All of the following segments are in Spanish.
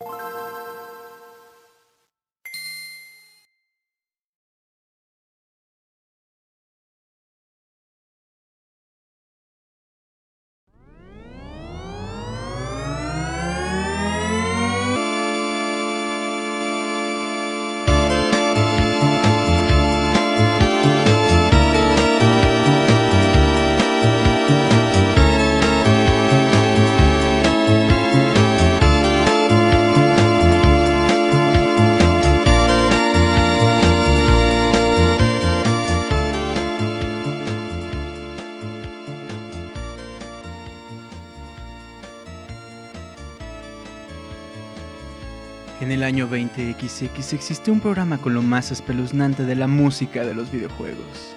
you Año 20XX existió un programa con lo más espeluznante de la música de los videojuegos.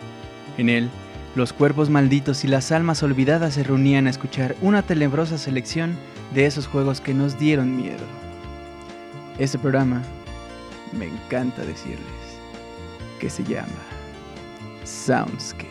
En él, los cuerpos malditos y las almas olvidadas se reunían a escuchar una tenebrosa selección de esos juegos que nos dieron miedo. Este programa, me encanta decirles, que se llama Soundscapes.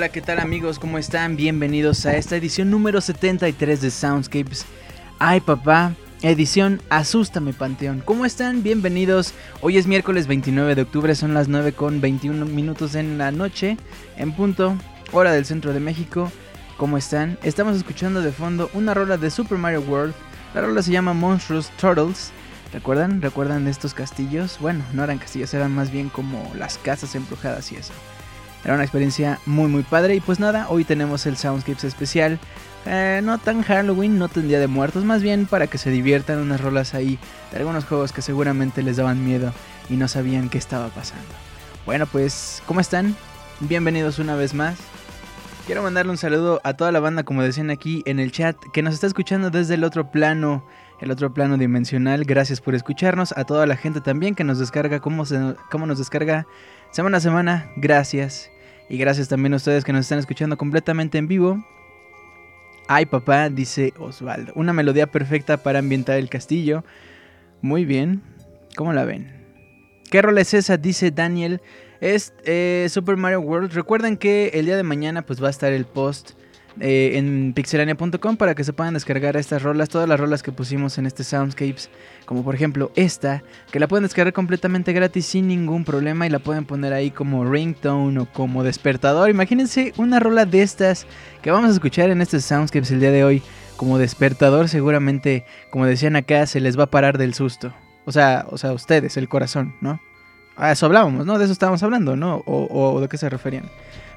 Hola, ¿qué tal amigos? ¿Cómo están? Bienvenidos a esta edición número 73 de Soundscapes. Ay, papá, edición Asústame Panteón. ¿Cómo están? Bienvenidos. Hoy es miércoles 29 de octubre, son las 9 con 21 minutos en la noche, en punto, hora del centro de México. ¿Cómo están? Estamos escuchando de fondo una rola de Super Mario World. La rola se llama Monstrous Turtles. ¿Recuerdan? ¿Recuerdan estos castillos? Bueno, no eran castillos, eran más bien como las casas embrujadas y eso. Era una experiencia muy muy padre y pues nada, hoy tenemos el Soundscapes especial. Eh, no tan Halloween, no tan Día de Muertos, más bien para que se diviertan unas rolas ahí de algunos juegos que seguramente les daban miedo y no sabían qué estaba pasando. Bueno pues, ¿cómo están? Bienvenidos una vez más. Quiero mandarle un saludo a toda la banda, como decían aquí en el chat, que nos está escuchando desde el otro plano, el otro plano dimensional. Gracias por escucharnos. A toda la gente también que nos descarga, cómo, se, cómo nos descarga semana a semana. Gracias. Y gracias también a ustedes que nos están escuchando completamente en vivo. Ay, papá, dice Osvaldo. Una melodía perfecta para ambientar el castillo. Muy bien. ¿Cómo la ven? ¿Qué rol es esa? Dice Daniel. Es eh, Super Mario World. Recuerden que el día de mañana pues va a estar el post eh, en pixelania.com para que se puedan descargar estas rolas, todas las rolas que pusimos en este Soundscapes, como por ejemplo esta, que la pueden descargar completamente gratis sin ningún problema y la pueden poner ahí como ringtone o como despertador. Imagínense una rola de estas que vamos a escuchar en este Soundscapes el día de hoy como despertador, seguramente, como decían acá, se les va a parar del susto. O sea, o sea, ustedes, el corazón, ¿no? A eso hablábamos, ¿no? De eso estábamos hablando, ¿no? O, o de qué se referían.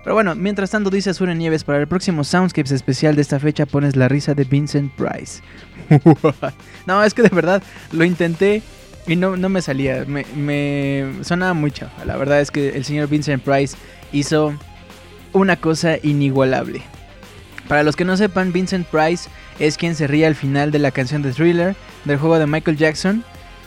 Pero bueno, mientras tanto dice Azure Nieves, para el próximo Soundscapes especial de esta fecha pones la risa de Vincent Price. no, es que de verdad lo intenté y no, no me salía. Me, me sonaba mucho. La verdad es que el señor Vincent Price hizo una cosa inigualable. Para los que no sepan, Vincent Price es quien se ríe al final de la canción de Thriller del juego de Michael Jackson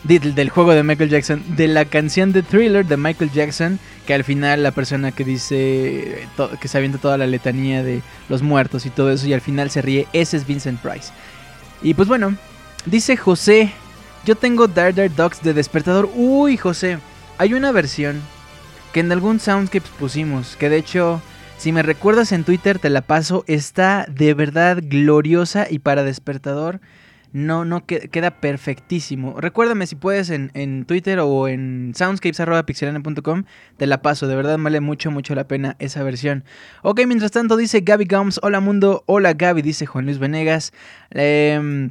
del, juego de Michael Jackson, de la canción de Thriller de Michael Jackson, que al final la persona que dice, que se avienta toda la letanía de los muertos y todo eso, y al final se ríe, ese es Vincent Price. Y pues bueno, dice José, yo tengo Dar Dar Dogs de despertador. Uy, José, hay una versión que en algún Soundscapes pusimos, que de hecho... Si me recuerdas en Twitter te la paso, está de verdad gloriosa y para despertador no, no queda perfectísimo. Recuérdame si puedes en, Twitter o en soundscapes.pixelane.com, te la paso, de verdad vale mucho, mucho la pena esa versión. Ok, mientras tanto dice Gaby Gums, hola mundo, hola Gaby, dice Juan Luis Venegas. Eh,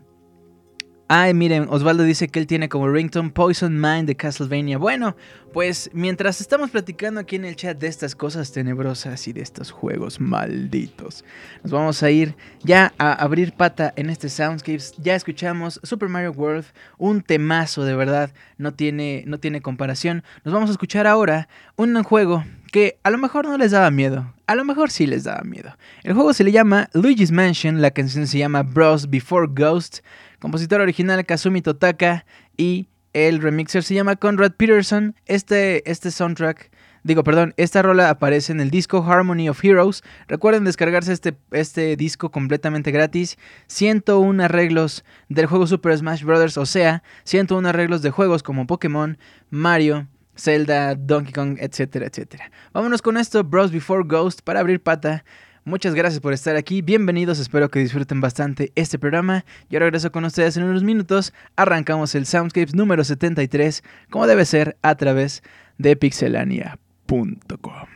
Ay, miren, Osvaldo dice que él tiene como ringtone Poison Mind de Castlevania. Bueno, pues mientras estamos platicando aquí en el chat de estas cosas tenebrosas y de estos juegos malditos, nos vamos a ir ya a abrir pata en este Soundscapes. Ya escuchamos Super Mario World, un temazo de verdad, no tiene, no tiene comparación. Nos vamos a escuchar ahora un juego que a lo mejor no les daba miedo, a lo mejor sí les daba miedo. El juego se le llama Luigi's Mansion, la canción se llama Bros Before Ghost. Compositor original Kazumi Totaka y el remixer se llama Conrad Peterson. Este, este soundtrack, digo, perdón, esta rola aparece en el disco Harmony of Heroes. Recuerden descargarse este, este disco completamente gratis. 101 arreglos del juego Super Smash Bros. O sea, 101 arreglos de juegos como Pokémon, Mario, Zelda, Donkey Kong, etcétera, etcétera. Vámonos con esto, Bros Before Ghost, para abrir pata. Muchas gracias por estar aquí, bienvenidos, espero que disfruten bastante este programa. Yo regreso con ustedes en unos minutos, arrancamos el Soundscapes número 73, como debe ser, a través de pixelania.com.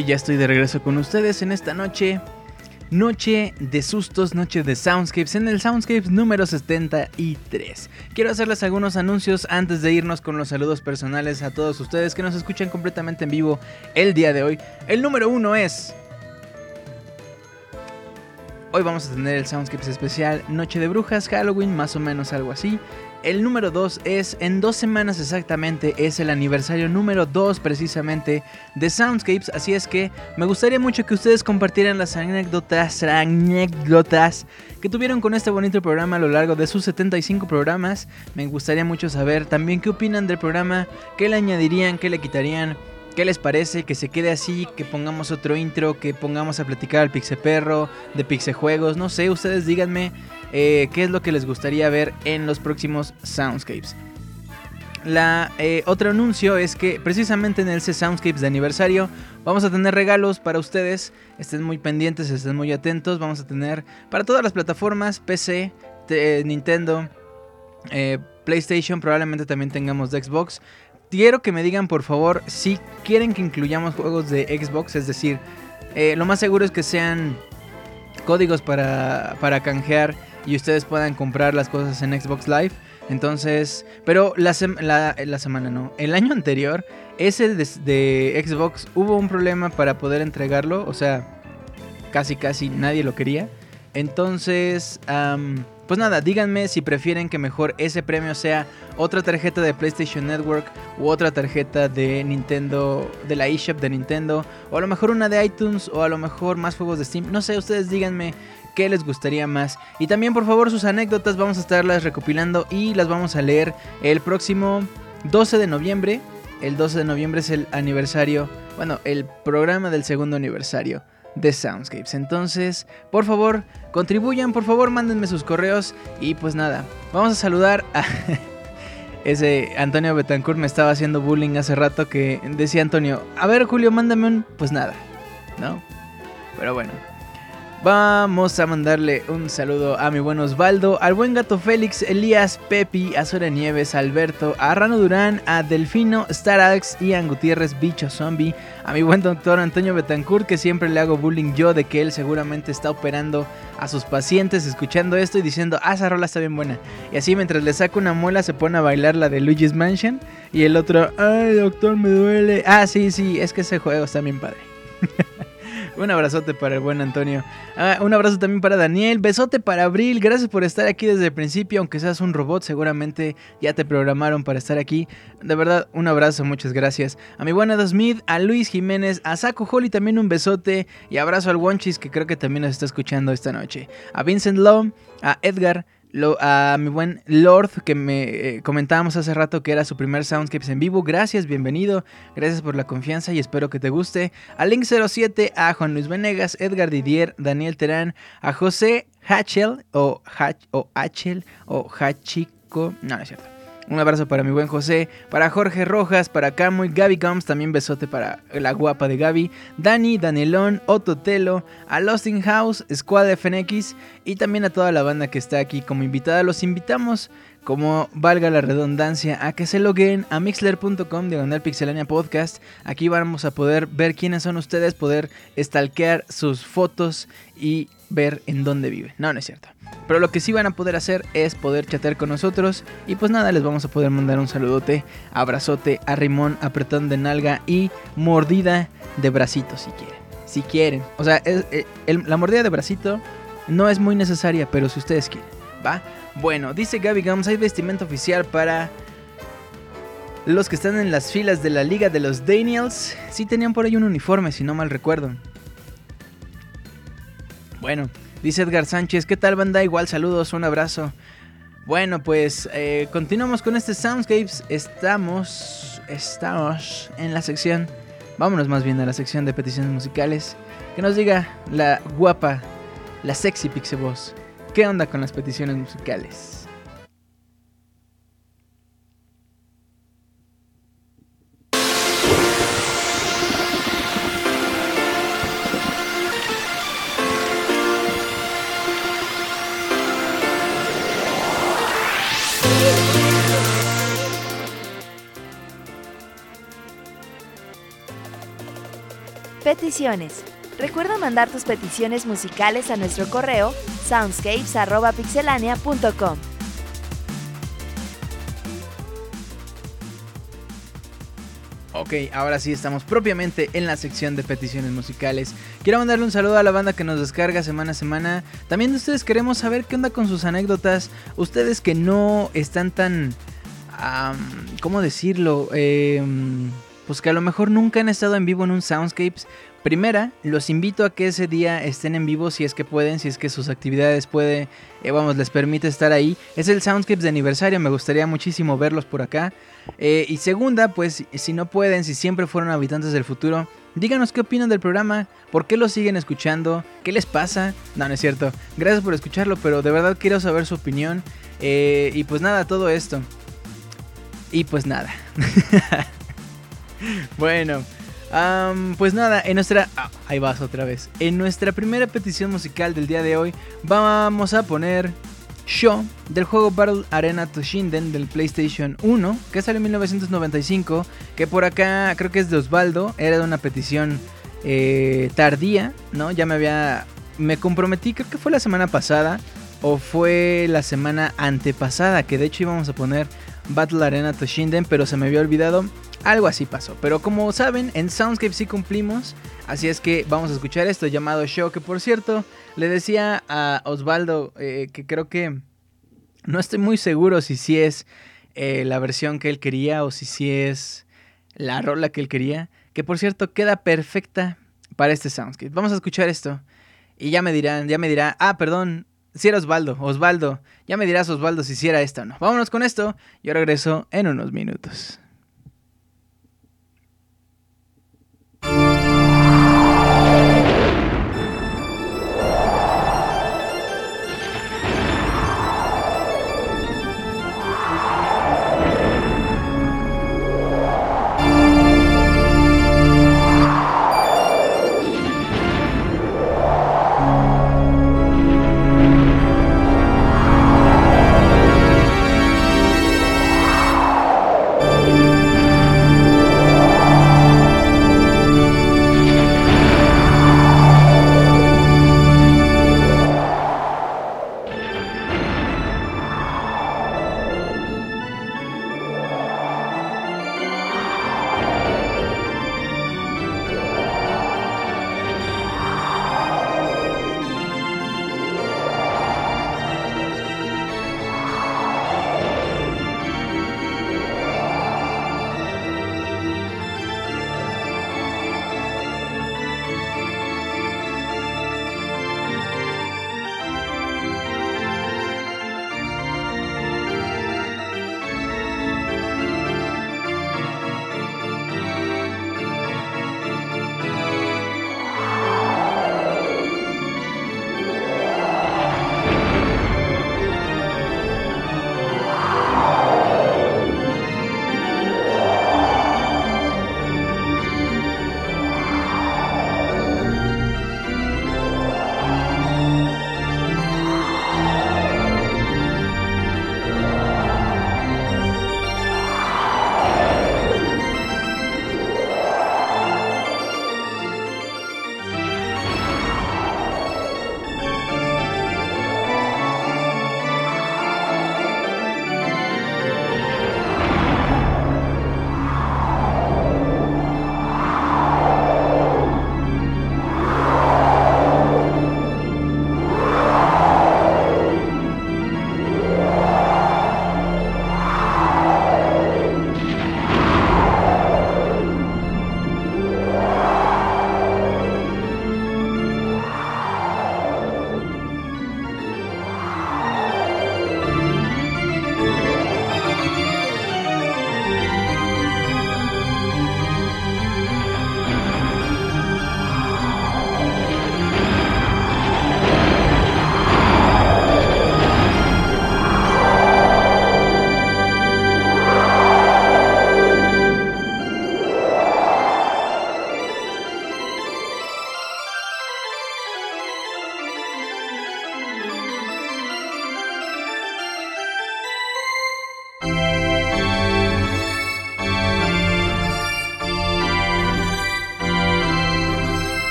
ya estoy de regreso con ustedes en esta noche. Noche de sustos, noche de Soundscapes, en el Soundscapes número 73. Quiero hacerles algunos anuncios antes de irnos con los saludos personales a todos ustedes que nos escuchan completamente en vivo el día de hoy. El número uno es... Hoy vamos a tener el Soundscapes especial Noche de Brujas, Halloween, más o menos algo así. El número 2 es en dos semanas exactamente, es el aniversario número 2 precisamente de Soundscapes, así es que me gustaría mucho que ustedes compartieran las anécdotas, anécdotas que tuvieron con este bonito programa a lo largo de sus 75 programas. Me gustaría mucho saber también qué opinan del programa, qué le añadirían, qué le quitarían. ¿Qué les parece? Que se quede así, que pongamos otro intro, que pongamos a platicar al Pixe Perro, de Pixe Juegos, no sé, ustedes díganme eh, qué es lo que les gustaría ver en los próximos Soundscapes. La eh, otro anuncio es que precisamente en el Soundscapes de aniversario vamos a tener regalos para ustedes. Estén muy pendientes, estén muy atentos. Vamos a tener para todas las plataformas, PC, Nintendo, eh, PlayStation, probablemente también tengamos Xbox quiero que me digan por favor si quieren que incluyamos juegos de Xbox, es decir, eh, lo más seguro es que sean códigos para, para canjear y ustedes puedan comprar las cosas en Xbox Live. Entonces, pero la, la, semana no, el año anterior, ese de, Xbox hubo un problema para poder entregarlo, o sea, casi casi nadie lo quería. Entonces, pues nada, díganme si prefieren que mejor ese premio sea otra tarjeta de PlayStation Network u otra tarjeta de Nintendo, de la eShop de Nintendo, o a lo mejor una de iTunes, o a lo mejor más juegos de Steam. No sé, ustedes díganme qué les gustaría más. Y también por favor sus anécdotas vamos a estarlas recopilando y las vamos a leer el próximo 12 de noviembre. El 12 de noviembre es el aniversario, bueno, el programa del segundo aniversario de Soundscapes. Entonces, por favor, contribuyan, por favor, mándenme sus correos. Y pues nada, vamos a saludar a ese Antonio Betancourt. Me estaba haciendo bullying hace rato que decía Antonio, a ver Julio, mándame un... Pues nada, ¿no? Pero bueno, Vamos a mandarle un saludo a mi buen Osvaldo, al buen gato Félix, Elías, Pepi, a Sora Nieves, Alberto, a Rano Durán, a Delfino, Starax, Ian Gutiérrez, Bicho Zombie, a mi buen doctor Antonio Betancourt, que siempre le hago bullying yo de que él seguramente está operando a sus pacientes escuchando esto y diciendo, ah, esa rola está bien buena. Y así mientras le saca una muela se pone a bailar la de Luigi's Mansion y el otro, ay, doctor, me duele. Ah, sí, sí, es que ese juego está bien padre. Un abrazote para el buen Antonio. Ah, un abrazo también para Daniel. Besote para Abril. Gracias por estar aquí desde el principio. Aunque seas un robot, seguramente ya te programaron para estar aquí. De verdad, un abrazo, muchas gracias. A mi buena Smith, a Luis Jiménez, a Saco Holly también un besote. Y abrazo al Wonchis que creo que también nos está escuchando esta noche. A Vincent Lowe, a Edgar, a mi buen Lord que me eh, comentábamos hace rato que era su primer Soundscapes en vivo. Gracias, bienvenido. Gracias por la confianza y espero que te guste. A Link07, a Juan Luis Venegas, Edgar Didier, Daniel Terán, a José Hachel o, Hach, o Hachel o Hachico. No es cierto. Un abrazo para mi buen José, para Jorge Rojas, para Camuy, Gaby Gums, también besote para la guapa de Gaby, Dani, Danielón, Otto Telo, a Lost in House, Squad FNX y también a toda la banda que está aquí como invitada. Los invitamos, como valga la redundancia, a que se loguen a mixler.com diagonal pixelania podcast. Aquí vamos a poder ver quiénes son ustedes, poder stalkear sus fotos y ver en dónde viven. No, no es cierto. Pero lo que sí van a poder hacer es poder chatear con nosotros. Y pues nada, les vamos a poder mandar un saludote, abrazote, arrimón, apretón de nalga y mordida de bracito si quieren. Si quieren. O sea, eh, la mordida de bracito no es muy necesaria, pero si ustedes quieren, ¿va? Bueno, dice Gaby Gums, hay vestimenta oficial para los que están en las filas de la Liga de los Daniels. Sí tenían por ahí un uniforme, si no mal recuerdo. Bueno, dice Edgar Sánchez, ¿qué tal banda? Igual saludos, un abrazo. Bueno, pues eh, continuamos con este Soundscapes. Estamos, estamos en la sección, vámonos más bien a la sección de peticiones musicales. Que nos diga la guapa, la sexy Pixie ¿qué onda con las peticiones musicales? Peticiones. Recuerda mandar tus peticiones musicales a nuestro correo soundscapes.pixelania.com. Ok, ahora sí estamos propiamente en la sección de peticiones musicales. Quiero mandarle un saludo a la banda que nos descarga semana a semana. También de ustedes queremos saber qué onda con sus anécdotas. Ustedes que no están tan... ¿Cómo decirlo? Em, pues que a lo mejor nunca han estado en vivo en un Soundscapes. Primera, los invito a que ese día estén en vivo si es que pueden, si es que sus actividades puede, eh, vamos, les permite estar ahí. Es el Soundscapes de aniversario, me gustaría muchísimo verlos por acá. Eh, y segunda, pues si no pueden, si siempre fueron habitantes del futuro, díganos qué opinan del programa, por qué lo siguen escuchando, qué les pasa. No, no es cierto. Gracias por escucharlo, pero de verdad quiero saber su opinión. Eh, y pues nada, todo esto. Y pues nada. bueno pues nada, en nuestra... Ah, ahí vas otra vez. En nuestra primera petición musical del día de hoy vamos a poner Show del juego Battle Arena Toshinden del PlayStation 1 que salió en 1995 que por acá creo que es de Osvaldo era de una petición eh, tardía no ya me había me comprometí creo que fue la semana pasada o fue la semana antepasada que de hecho íbamos a poner Battle Arena Toshinden pero se me había olvidado algo así pasó. Pero como saben, en Soundscape sí cumplimos. Así es que vamos a escuchar esto llamado Show. Que por cierto, le decía a Osvaldo eh, que creo que no estoy muy seguro si sí es eh, la versión que él quería o si sí es la rola que él quería. Que por cierto queda perfecta para este Soundscape. Vamos a escuchar esto. Y ya me dirán, ya me dirá, ah, perdón, si era Osvaldo, Osvaldo, ya me dirás Osvaldo si hiciera esto o no. Vámonos con esto. Yo regreso en unos minutos.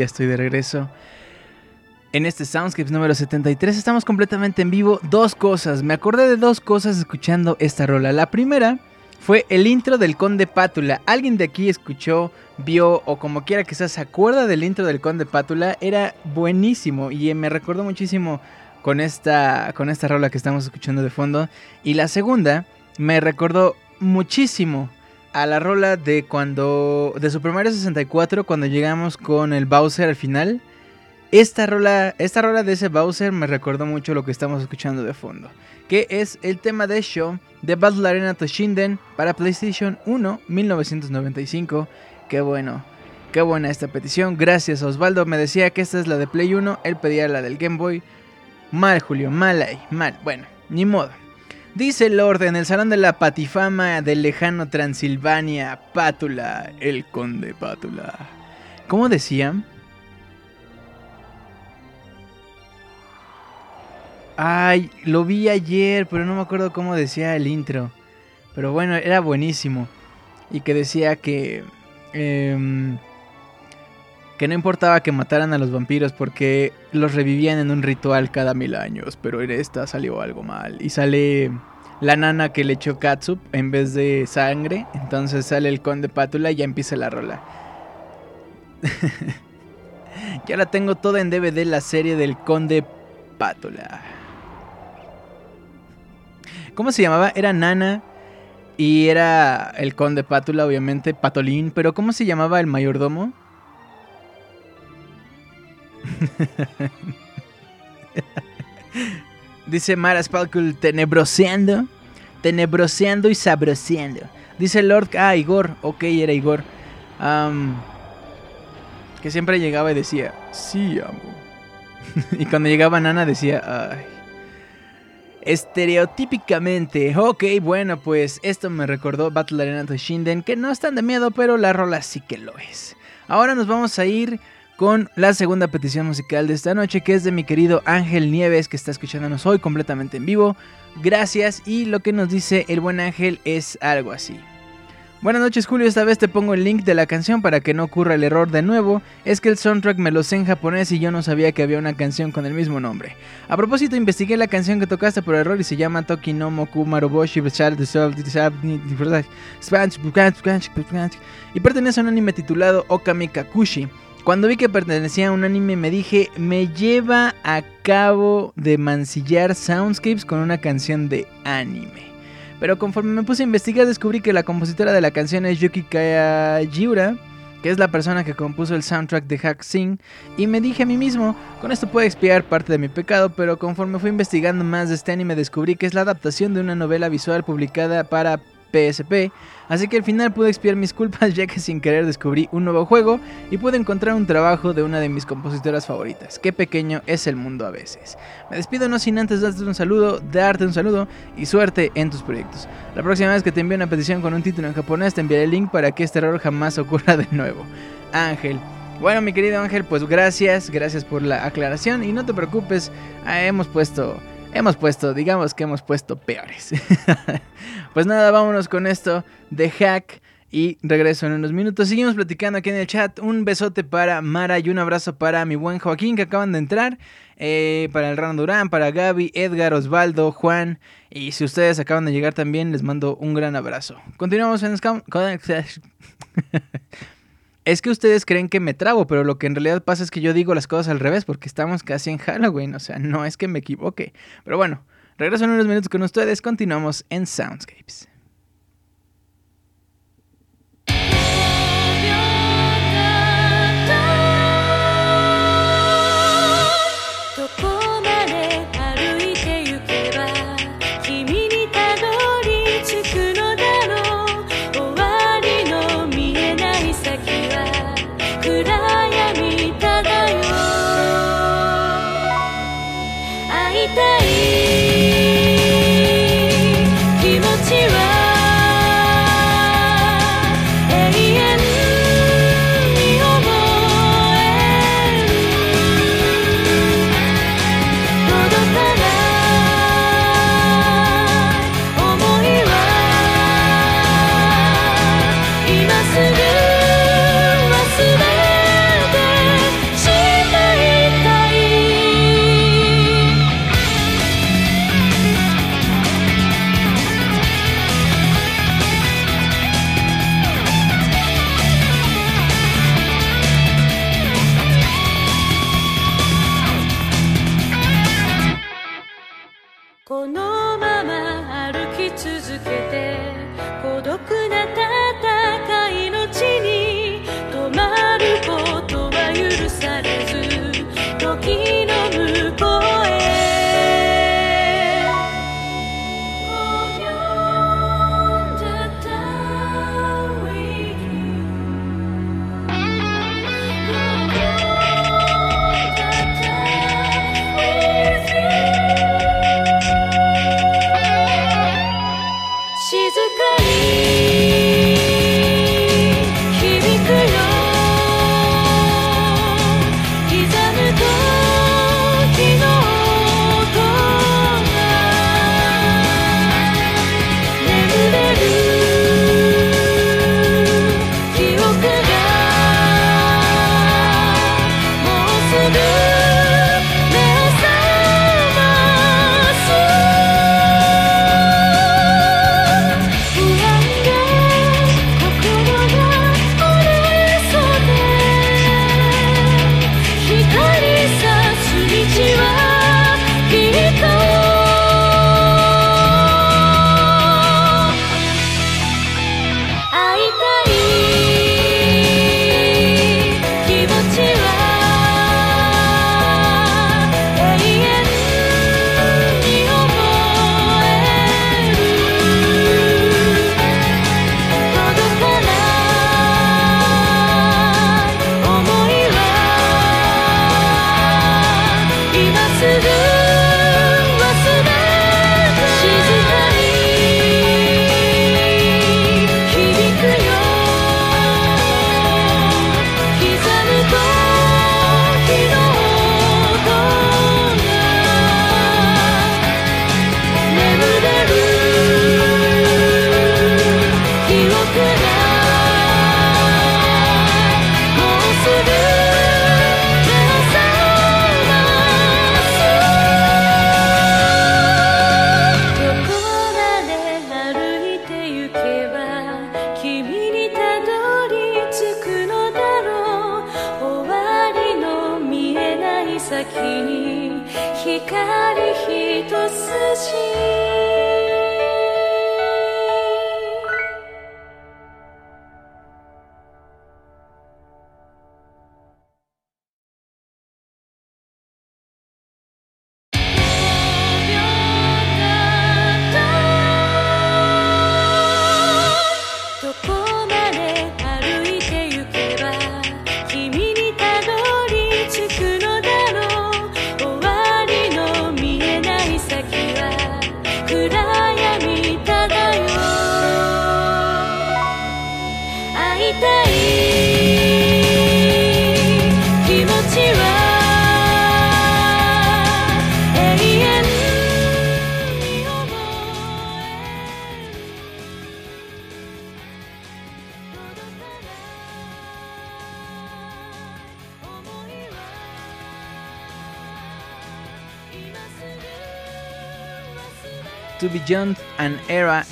Ya estoy de regreso. En este Soundscapes número 73 estamos completamente en vivo. Dos cosas, me acordé de dos cosas escuchando esta rola. La primera fue el intro del Conde Pátula. ¿Alguien de aquí escuchó, vio o como quiera que sea se acuerda del intro del Conde Pátula? Era buenísimo y me recordó muchísimo con esta, con esta rola que estamos escuchando de fondo. Y la segunda me recordó muchísimo a la rola de cuando. de Super Mario 64, cuando llegamos con el Bowser al final. Esta rola, esta rola de ese Bowser me recordó mucho lo que estamos escuchando de fondo. Que es el tema de show de Battle Arena Toshinden para PlayStation 1 1995. Qué bueno, qué buena esta petición. Gracias Osvaldo. Me decía que esta es la de Play 1. Él pedía la del Game Boy. Mal, Julio, mal ahí, mal. Bueno, ni modo. Dice Lord en el salón de la patifama del lejano Transilvania, Pátula, el conde Pátula. ¿Cómo decía? Ay, lo vi ayer, pero no me acuerdo cómo decía el intro. Pero bueno, era buenísimo. Y que decía que... Eh, que no importaba que mataran a los vampiros porque los revivían en un ritual cada mil años, pero en esta salió algo mal. Y sale la nana que le echó katsup en vez de sangre, entonces sale el conde pátula y ya empieza la rola. ya la tengo toda en DVD la serie del conde pátula. ¿Cómo se llamaba? Era Nana y era el conde pátula, obviamente, Patolín, pero ¿cómo se llamaba el mayordomo? Dice Mara Spalkul, tenebroseando, tenebroseando y sabroseando. Dice Lord, ah, Igor, ok, era Igor. que siempre llegaba y decía, sí, amo. y cuando llegaba Nana decía. Estereotípicamente, ok, bueno, pues esto me recordó Battle Arena Shinden, que no es tan de miedo, pero la rola sí que lo es. Ahora nos vamos a ir con la segunda petición musical de esta noche, que es de mi querido Ángel Nieves, que está escuchándonos hoy completamente en vivo. Gracias y lo que nos dice el buen Ángel es algo así. Buenas noches Julio, esta vez te pongo el link de la canción para que no ocurra el error de nuevo. Es que el soundtrack me lo sé en japonés y yo no sabía que había una canción con el mismo nombre. A propósito, investigué la canción que tocaste por error y se llama Toki no Moku Maruboshi y pertenece a un anime titulado Okami Kakushi. Cuando vi que pertenecía a un anime me dije, me lleva a cabo de mancillar soundscapes con una canción de anime. Pero conforme me puse a investigar descubrí que la compositora de la canción es Yuki Kajiura, que es la persona que compuso el soundtrack de Hack Sing, y me dije a mí mismo, con esto puedo expiar parte de mi pecado, pero conforme fui investigando más de este anime descubrí que es la adaptación de una novela visual publicada para PSP, así que al final pude expiar mis culpas ya que sin querer descubrí un nuevo juego y pude encontrar un trabajo de una de mis compositoras favoritas. Qué pequeño es el mundo a veces. Me despido no sin antes darte un saludo, darte un saludo y suerte en tus proyectos. La próxima vez que te envíe una petición con un título en japonés te enviaré el link para que este error jamás ocurra de nuevo. Ángel. Bueno, mi querido Ángel, pues gracias, gracias por la aclaración y no te preocupes, hemos puesto hemos puesto, digamos que hemos puesto peores. pues nada, vámonos con esto de hack. Y regreso en unos minutos. Seguimos platicando aquí en el chat. Un besote para Mara y un abrazo para mi buen Joaquín que acaban de entrar. Eh, para el Rano Durán, para Gaby, Edgar, Osvaldo, Juan. Y si ustedes acaban de llegar también, les mando un gran abrazo. Continuamos en Scam. Es que ustedes creen que me trabo, pero lo que en realidad pasa es que yo digo las cosas al revés, porque estamos casi en Halloween, o sea, no es que me equivoque. Pero bueno, regreso en unos minutos con ustedes, continuamos en Soundscapes.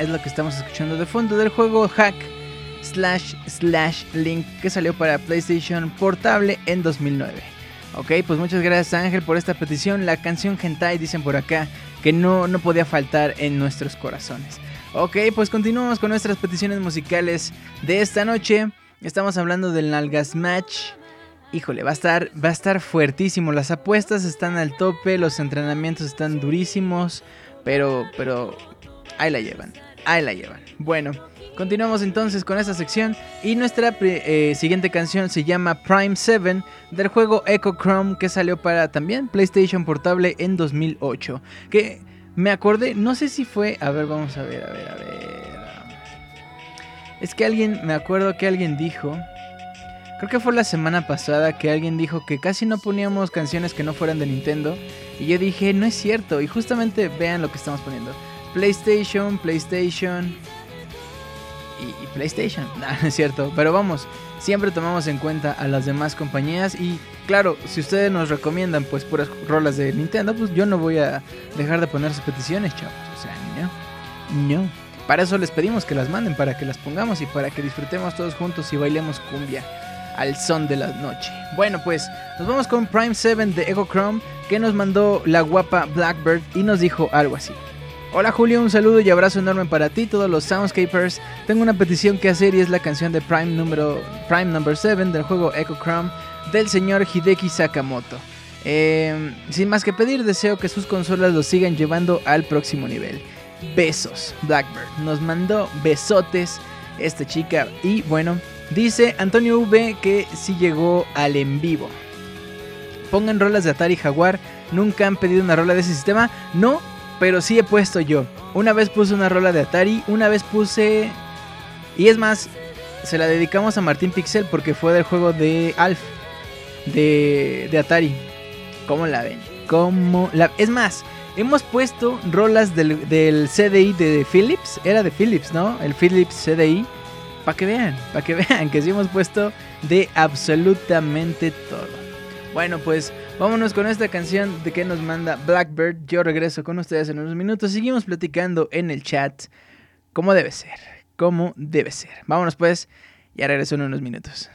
Es lo que estamos escuchando de fondo del juego Hack slash slash Link que salió para PlayStation Portable en 2009. Ok, pues muchas gracias Ángel por esta petición. La canción Hentai dicen por acá que no, no podía faltar en nuestros corazones. Ok, pues continuamos con nuestras peticiones musicales de esta noche. Estamos hablando del Nalgas Match. Híjole, va a estar, va a estar fuertísimo. Las apuestas están al tope, los entrenamientos están durísimos. Pero, pero, ahí la llevan, ahí la llevan. Bueno, continuamos entonces con esta sección. Y nuestra eh, siguiente canción se llama Prime 7 del juego Echo Chrome que salió para también PlayStation Portable en 2008. Que me acordé, no sé si fue, a ver, vamos a ver, a ver, a ver. Es que alguien, me acuerdo que alguien dijo, creo que fue la semana pasada que alguien dijo que casi no poníamos canciones que no fueran de Nintendo. Y yo dije, no es cierto. Y justamente vean lo que estamos poniendo. PlayStation, PlayStation y, PlayStation. No es cierto. Pero vamos, siempre tomamos en cuenta a las demás compañías. Y claro, si ustedes nos recomiendan pues puras rolas de Nintendo, pues yo no voy a dejar de poner sus peticiones, chavos. O sea, no. No. Para eso les pedimos que las manden, para que las pongamos y para que disfrutemos todos juntos y bailemos cumbia. al son de la noche. Bueno, pues nos vamos con Prime 7 de Echo Chrome que nos mandó la guapa Blackbird y nos dijo algo así. Hola Julio, un saludo y abrazo enorme para ti, todos los Soundscapers. Tengo una petición que hacer y es la canción de Prime número Prime Number 7 del juego Echo Chrome del señor Hideki Sakamoto. Eh, sin más que pedir, deseo que sus consolas lo sigan llevando al próximo nivel. Besos, Blackbird. Nos mandó besotes esta chica. Y bueno, dice Antonio V que sí llegó al en vivo. Pongan rolas de Atari Jaguar. Nunca han pedido una rola de ese sistema. No, pero sí he puesto yo. Una vez puse una rola de Atari. Una vez puse. Y es más, se la dedicamos a Martín Pixel porque fue del juego de Alf. De, de Atari. ¿Cómo la ven? ¿Cómo la... Es más, hemos puesto rolas del, del CDI de Philips. Era de Philips, ¿no? El Philips CDI. Para que vean, para que vean que sí hemos puesto de absolutamente todo. Bueno, pues vámonos con esta canción de que nos manda Blackbird. Yo regreso con ustedes en unos minutos. Seguimos platicando en el chat. Como debe ser. Como debe ser. Vámonos pues. Ya regreso en unos minutos.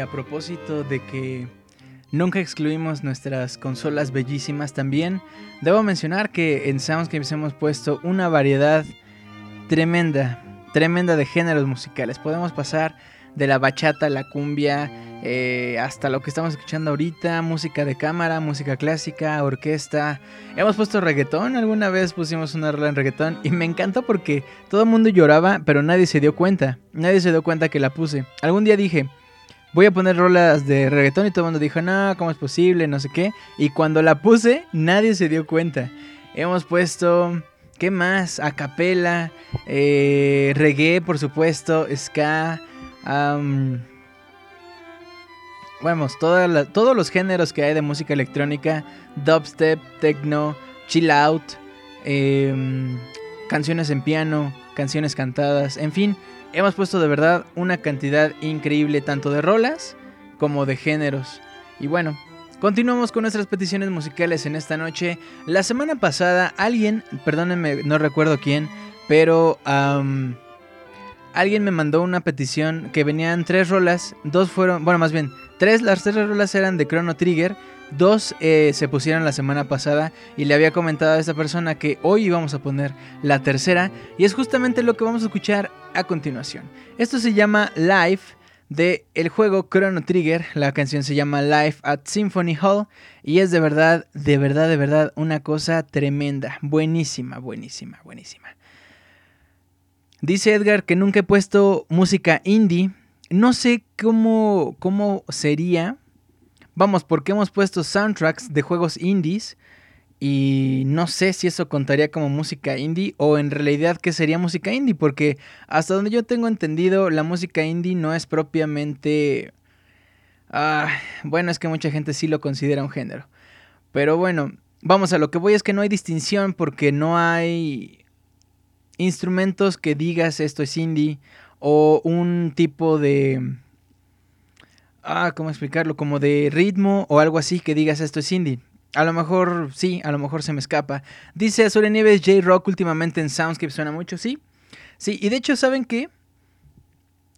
A propósito de que nunca excluimos nuestras consolas bellísimas también, debo mencionar que en Soundscapes hemos puesto una variedad tremenda, tremenda de géneros musicales. Podemos pasar de la bachata, la cumbia, eh, hasta lo que estamos escuchando ahorita, música de cámara, música clásica, orquesta. Hemos puesto reggaetón, alguna vez pusimos una rola en reggaetón y me encantó porque todo el mundo lloraba, pero nadie se dio cuenta. Nadie se dio cuenta que la puse. Algún día dije, voy a poner rolas de reggaetón y todo el mundo dijo, no, ¿cómo es posible? No sé qué. Y cuando la puse, nadie se dio cuenta. Hemos puesto... ¿Qué más? Acapela, eh, reggae, por supuesto, ska, vamos, todos los géneros que hay de música electrónica, dubstep, techno, chill out, em, canciones en piano, canciones cantadas, en fin, hemos puesto de verdad una cantidad increíble tanto de rolas como de géneros. Y bueno, continuamos con nuestras peticiones musicales en esta noche. La semana pasada alguien, perdónenme, no recuerdo quién, pero alguien me mandó una petición que venían tres rolas, dos fueron, bueno, más bien, tres, las tres rolas eran de Chrono Trigger, dos eh, se pusieron la semana pasada y le había comentado a esta persona que hoy íbamos a poner la tercera y es justamente lo que vamos a escuchar a continuación. Esto se llama Live de el juego Chrono Trigger, la canción se llama Live at Symphony Hall y es de verdad, de verdad, de verdad una cosa tremenda, buenísima, buenísima, buenísima. Dice Edgar que nunca he puesto música indie. No sé cómo, cómo sería. Vamos, porque hemos puesto soundtracks de juegos indies. Y no sé si eso contaría como música indie o en realidad qué sería música indie. Porque hasta donde yo tengo entendido, la música indie no es propiamente... Ah, bueno, es que mucha gente sí lo considera un género. Pero bueno, vamos a lo que voy es que no hay distinción porque no hay instrumentos que digas esto es indie o un tipo de... Ah, ¿cómo explicarlo? Como de ritmo o algo así que digas esto es indie. A lo mejor sí, a lo mejor se me escapa. Dice Azure Nieves, J-Rock últimamente en Soundscape suena mucho, sí. Sí, y de hecho, ¿saben qué?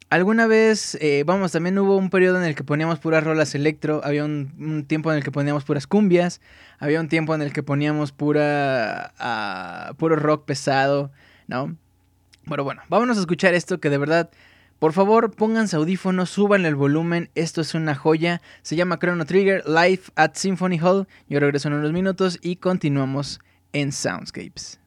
Alguna vez, eh, vamos, también hubo un periodo en el que poníamos puras rolas electro, había un, tiempo en el que poníamos puras cumbias, había un tiempo en el que poníamos pura, uh, puro rock pesado, ¿no? Bueno, bueno, vámonos a escuchar esto que de verdad, por favor, pónganse audífonos, suban el volumen, esto es una joya, se llama Chrono Trigger Live at Symphony Hall, yo regreso en unos minutos y continuamos en Soundscapes.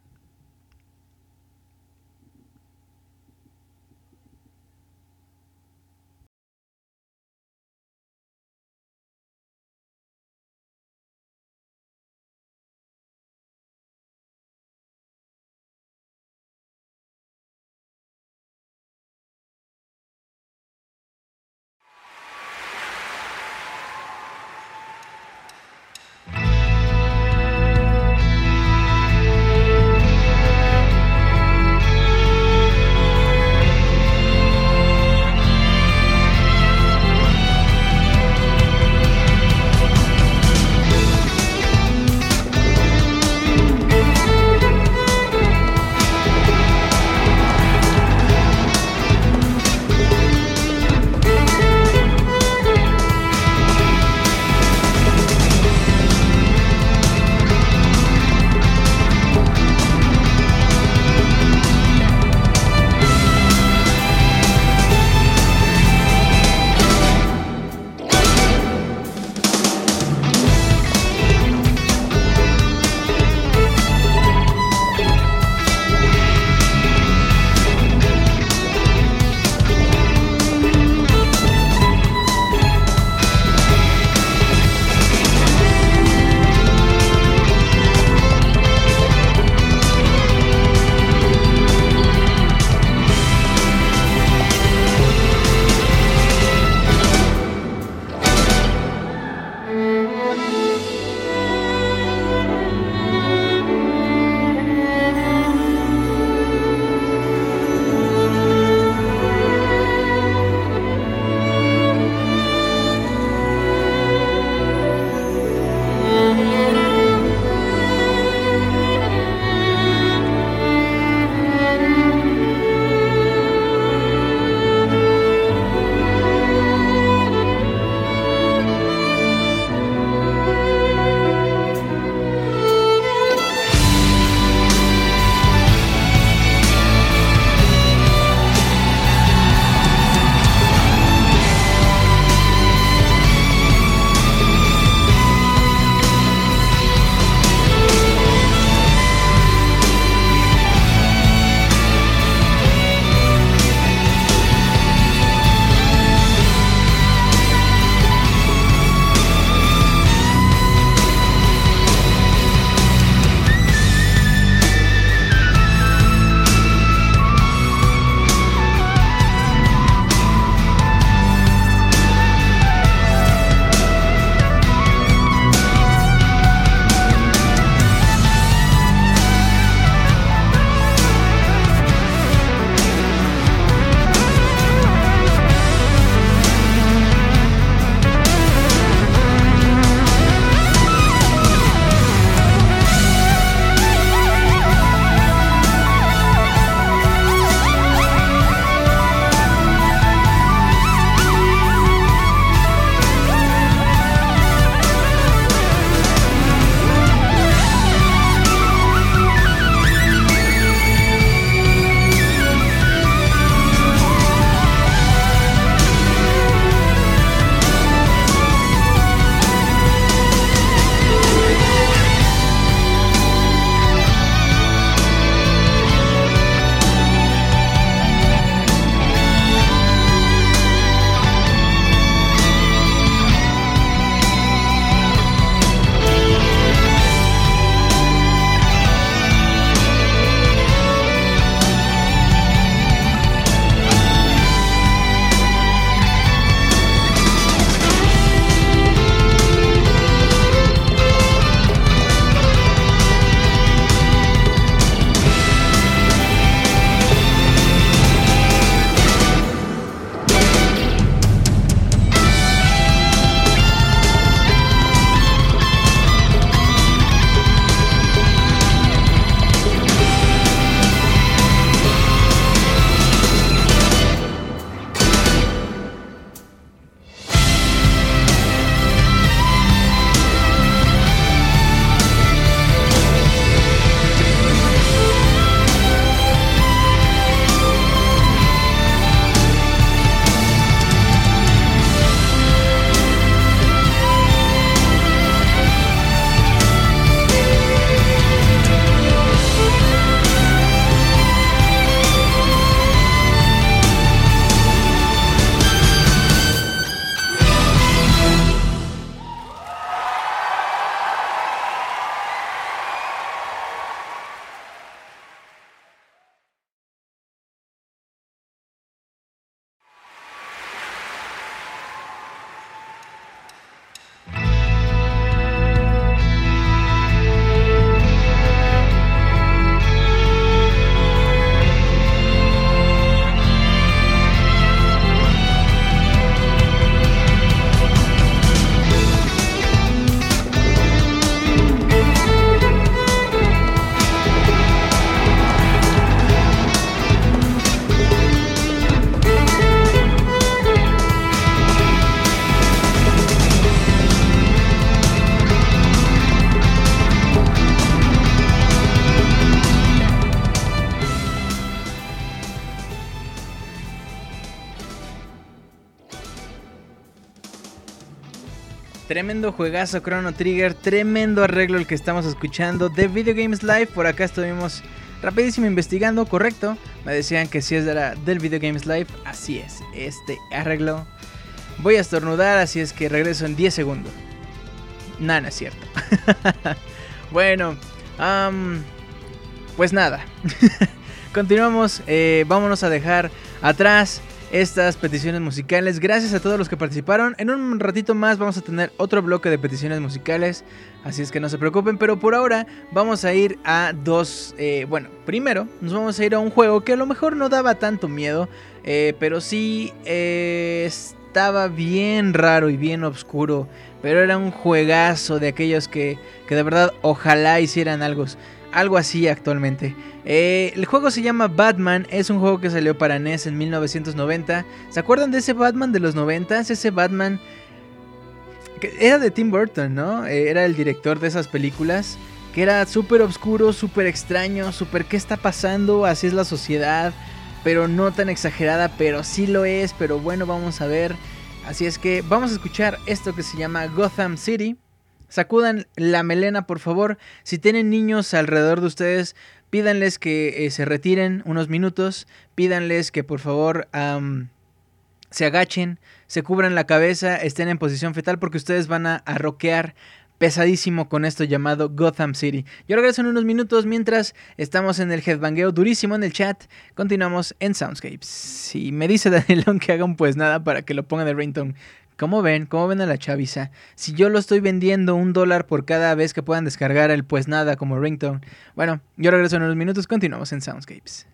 Tremendo juegazo Chrono Trigger, tremendo arreglo el que estamos escuchando de Video Games Live. Por acá estuvimos rapidísimo investigando, correcto. Me decían que si es del Video Games Live, así es, este arreglo. Voy a estornudar, así es que regreso en 10 segundos. Nada, es cierto. bueno, pues nada. Continuamos, eh, vámonos a dejar atrás estas peticiones musicales. Gracias a todos los que participaron. En un ratito más vamos a tener otro bloque de peticiones musicales. Así es que no se preocupen. Pero por ahora vamos a ir a dos... Eh, bueno, primero nos vamos a ir a un juego que a lo mejor no daba tanto miedo. Eh, pero sí estaba bien raro y bien oscuro. Pero era un juegazo de aquellos que, que de verdad ojalá hicieran algo algo así actualmente. Eh, el juego se llama Batman, es un juego que salió para NES en 1990. ¿Se acuerdan de ese Batman de los 90? Ese Batman que era de Tim Burton, ¿no? Eh, era el director de esas películas. Que era súper oscuro, súper extraño, súper qué está pasando, así es la sociedad, pero no tan exagerada, pero sí lo es, pero bueno, vamos a ver. Así es que vamos a escuchar esto que se llama Gotham City. Sacudan la melena, por favor. Si tienen niños alrededor de ustedes, pídanles que eh, se retiren unos minutos. Pídanles que por favor se agachen, se cubran la cabeza, estén en posición fetal porque ustedes van a, rockear pesadísimo con esto llamado Gotham City. Yo regreso en unos minutos mientras estamos en el headbangueo durísimo en el chat. Continuamos en Soundscapes. Si me dice Danielón que hagan pues nada para que lo pongan de ringtone ¿Cómo ven? ¿Cómo ven a la chaviza? Si yo lo estoy vendiendo un dólar por cada vez que puedan descargar el pues nada como ringtone. Bueno, yo regreso en unos minutos, continuamos en Soundscapes.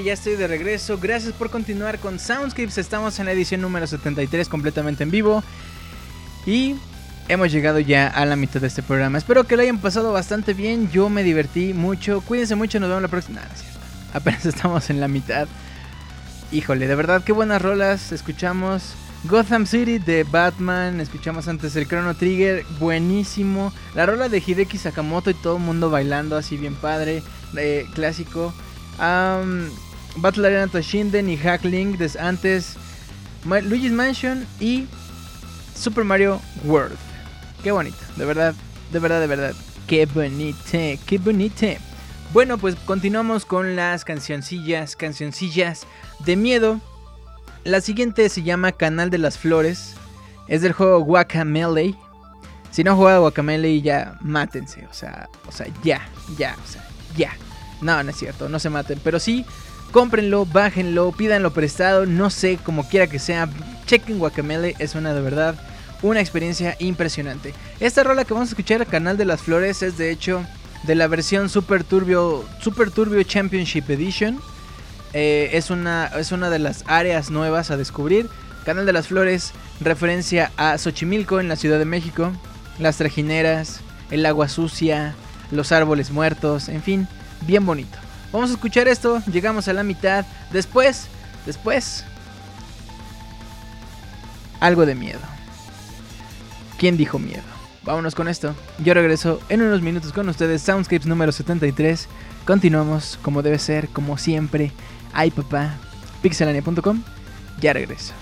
Ya estoy de regreso. Gracias por continuar con Soundscapes. Estamos en la edición número 73 completamente en vivo. Y hemos llegado ya a la mitad de este programa. Espero que lo hayan pasado bastante bien. Yo me divertí mucho. Cuídense mucho. Nos vemos la próxima. Apenas estamos en la mitad. Híjole, de verdad, qué buenas rolas escuchamos. Gotham City de Batman, escuchamos antes el Chrono Trigger, buenísimo. La rola de Hideki Sakamoto y todo el mundo bailando así bien padre, eh, clásico. Um, Battle Arena Toshinden y Hack Link desde antes. Luigi's Mansion y Super Mario World. Qué bonito, de verdad, de verdad, de verdad. Qué bonito, qué bonito. Bueno, pues continuamos con las cancioncillas, cancioncillas de miedo. La siguiente se llama Canal de las Flores. Es del juego Guacamelee. Si no han jugado Guacamelee, ya mátense. O sea, o sea, ya, ya, o sea, ya. No, no es cierto, no se maten. Pero sí, cómprenlo, bájenlo, pídanlo prestado. No sé, como quiera que sea. Chequen Guacamelee, es una de verdad una experiencia impresionante. Esta rola que vamos a escuchar, Canal de las Flores, es de hecho de la versión Super Turbio, Super Turbio Championship Edition. Eh, es, una, es una de las áreas nuevas a descubrir. Canal de las Flores, referencia a Xochimilco en la Ciudad de México, las trajineras, el agua sucia, los árboles muertos, en fin, bien bonito. Vamos a escuchar esto, llegamos a la mitad. Después, después, algo de miedo. ¿Quién dijo miedo? Vámonos con esto. Yo regreso en unos minutos con ustedes. Soundscapes número 73. Continuamos como debe ser, como siempre. Ay papá. Pixelania.com. Ya regreso.「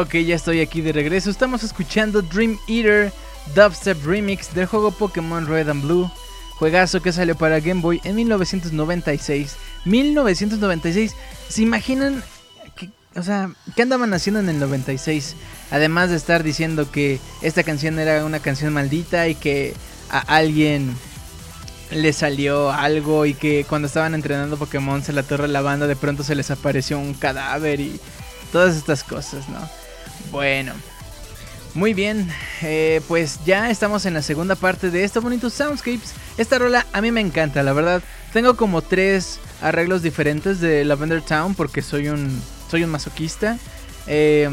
Ok, ya estoy aquí de regreso. Estamos escuchando Dream Eater Dubstep Remix del juego Pokémon Red and Blue. Juegazo que salió para Game Boy en 1996. 1996. ¿Se imaginan? o sea, ¿qué andaban haciendo en el 96? Además de estar diciendo que esta canción era una canción maldita y que a alguien le salió algo y que cuando estaban entrenando Pokémon se la torre la banda de pronto se les apareció un cadáver y todas estas cosas, ¿no? Bueno, muy bien, eh, pues ya estamos en la segunda parte de estos bonitos soundscapes. Esta rola a mí me encanta, la verdad. Tengo como tres arreglos diferentes de Lavender Town porque soy un, soy un masoquista. Eh,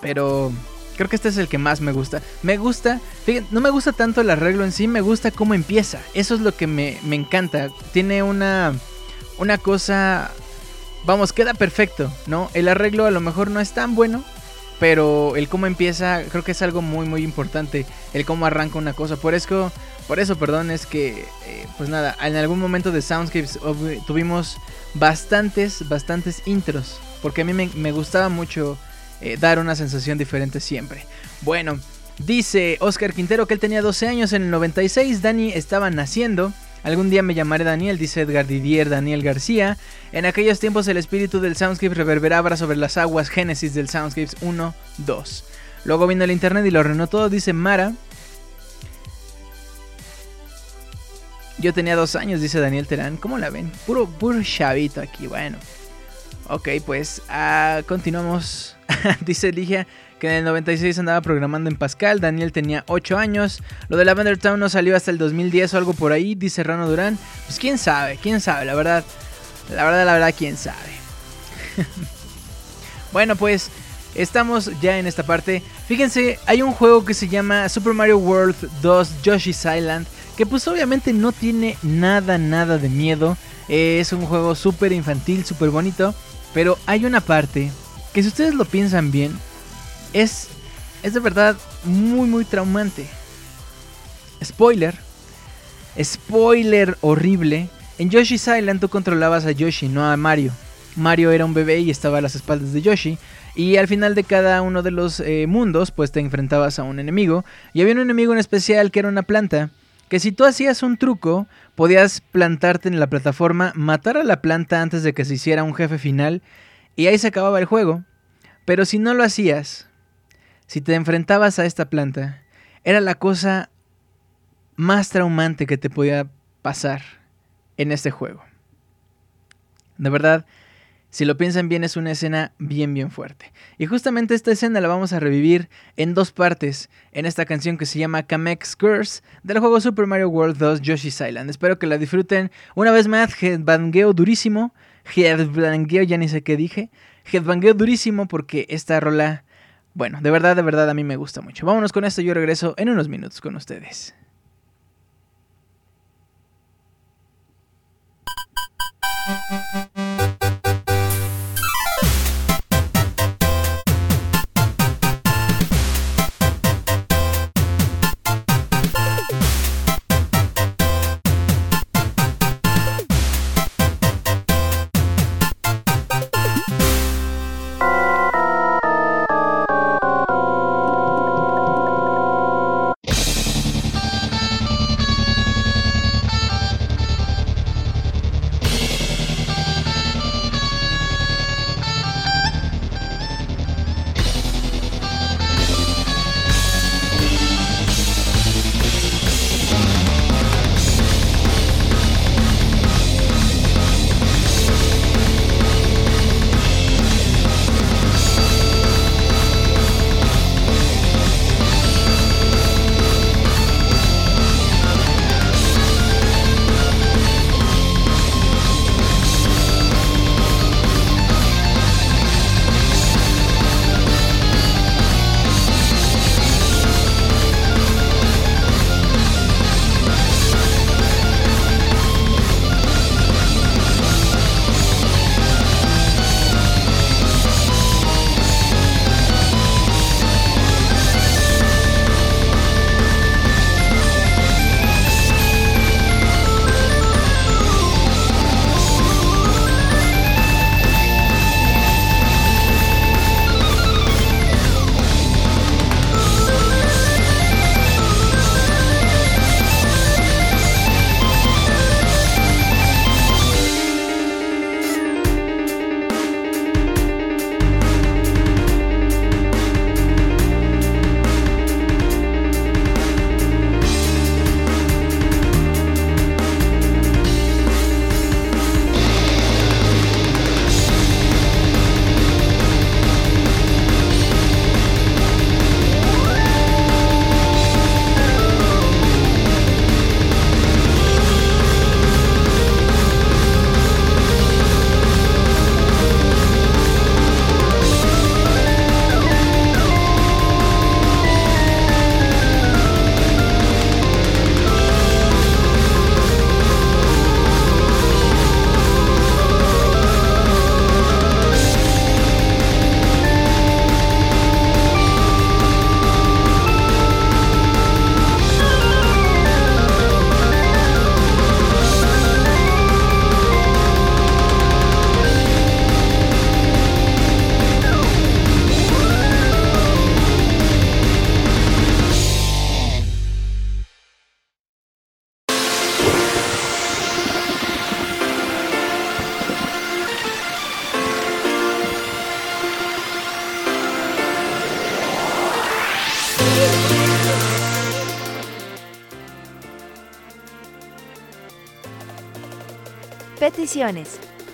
pero Creo que este es el que más me gusta. Me gusta, fíjense, no me gusta tanto el arreglo en sí, me gusta cómo empieza. Eso es lo que me, encanta. Tiene una, una cosa, vamos, queda perfecto, ¿no? El arreglo a lo mejor no es tan bueno, pero el cómo empieza creo que es algo muy, muy importante. El cómo arranca una cosa. Por eso, por eso perdón, es que, eh, pues nada, en algún momento de Soundscapes tuvimos bastantes, bastantes intros. Porque a mí me, gustaba mucho eh, dar una sensación diferente siempre. Bueno, dice Oscar Quintero que él tenía 12 años en el 96, Dani estaba naciendo. Algún día me llamaré Daniel, dice Edgar Didier Daniel García. En aquellos tiempos el espíritu del Soundscape reverberaba sobre las aguas Génesis del Soundscapes 1, 2. Luego vino el internet y lo ordenó todo, dice Mara. Yo tenía dos años, dice Daniel Terán. ¿Cómo la ven? Puro, puro chavito aquí, bueno. Ok, pues ah, continuamos. Dice Ligia que en el 96 andaba programando en Pascal. Daniel tenía 8 años. Lo de Lavender Town no salió hasta el 2010 o algo por ahí, dice Rano Durán. Pues quién sabe, quién sabe, la verdad. La verdad, la verdad, quién sabe. bueno, pues estamos ya en esta parte. Fíjense, hay un juego que se llama Super Mario World 2 Yoshi's Island. Que pues obviamente no tiene nada, nada de miedo. es un juego súper infantil, súper bonito. Pero hay una parte que si ustedes lo piensan bien, es, es de verdad muy, muy traumante. Spoiler. Spoiler horrible. En Yoshi's Island tú controlabas a Yoshi, no a Mario. Mario era un bebé y estaba a las espaldas de Yoshi. Y al final de cada uno de los eh, mundos, pues te enfrentabas a un enemigo. Y había un enemigo en especial que era una planta. Que si tú hacías un truco, podías plantarte en la plataforma, matar a la planta antes de que se hiciera un jefe final y ahí se acababa el juego. Pero si no lo hacías, si te enfrentabas a esta planta, era la cosa más traumante que te podía pasar en este juego. De verdad, si lo piensan bien, es una escena bien, bien fuerte. Y justamente esta escena la vamos a revivir en dos partes en esta canción que se llama Kamex Curse del juego Super Mario World 2 Yoshi's Island. Espero que la disfruten. Una vez más, headbangueo durísimo. Headbangueo, ya ni sé qué dije. Headbangueo durísimo porque esta rola, bueno, de verdad, de verdad a mí me gusta mucho. Vámonos con esto, yo regreso en unos minutos con ustedes.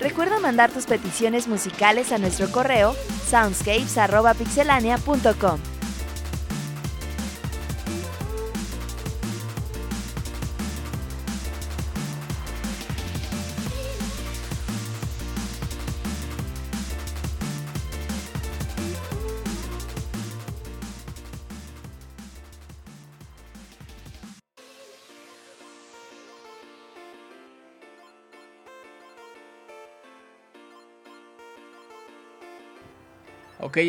Recuerda mandar tus peticiones musicales a nuestro correo soundscapes.pixelania.com.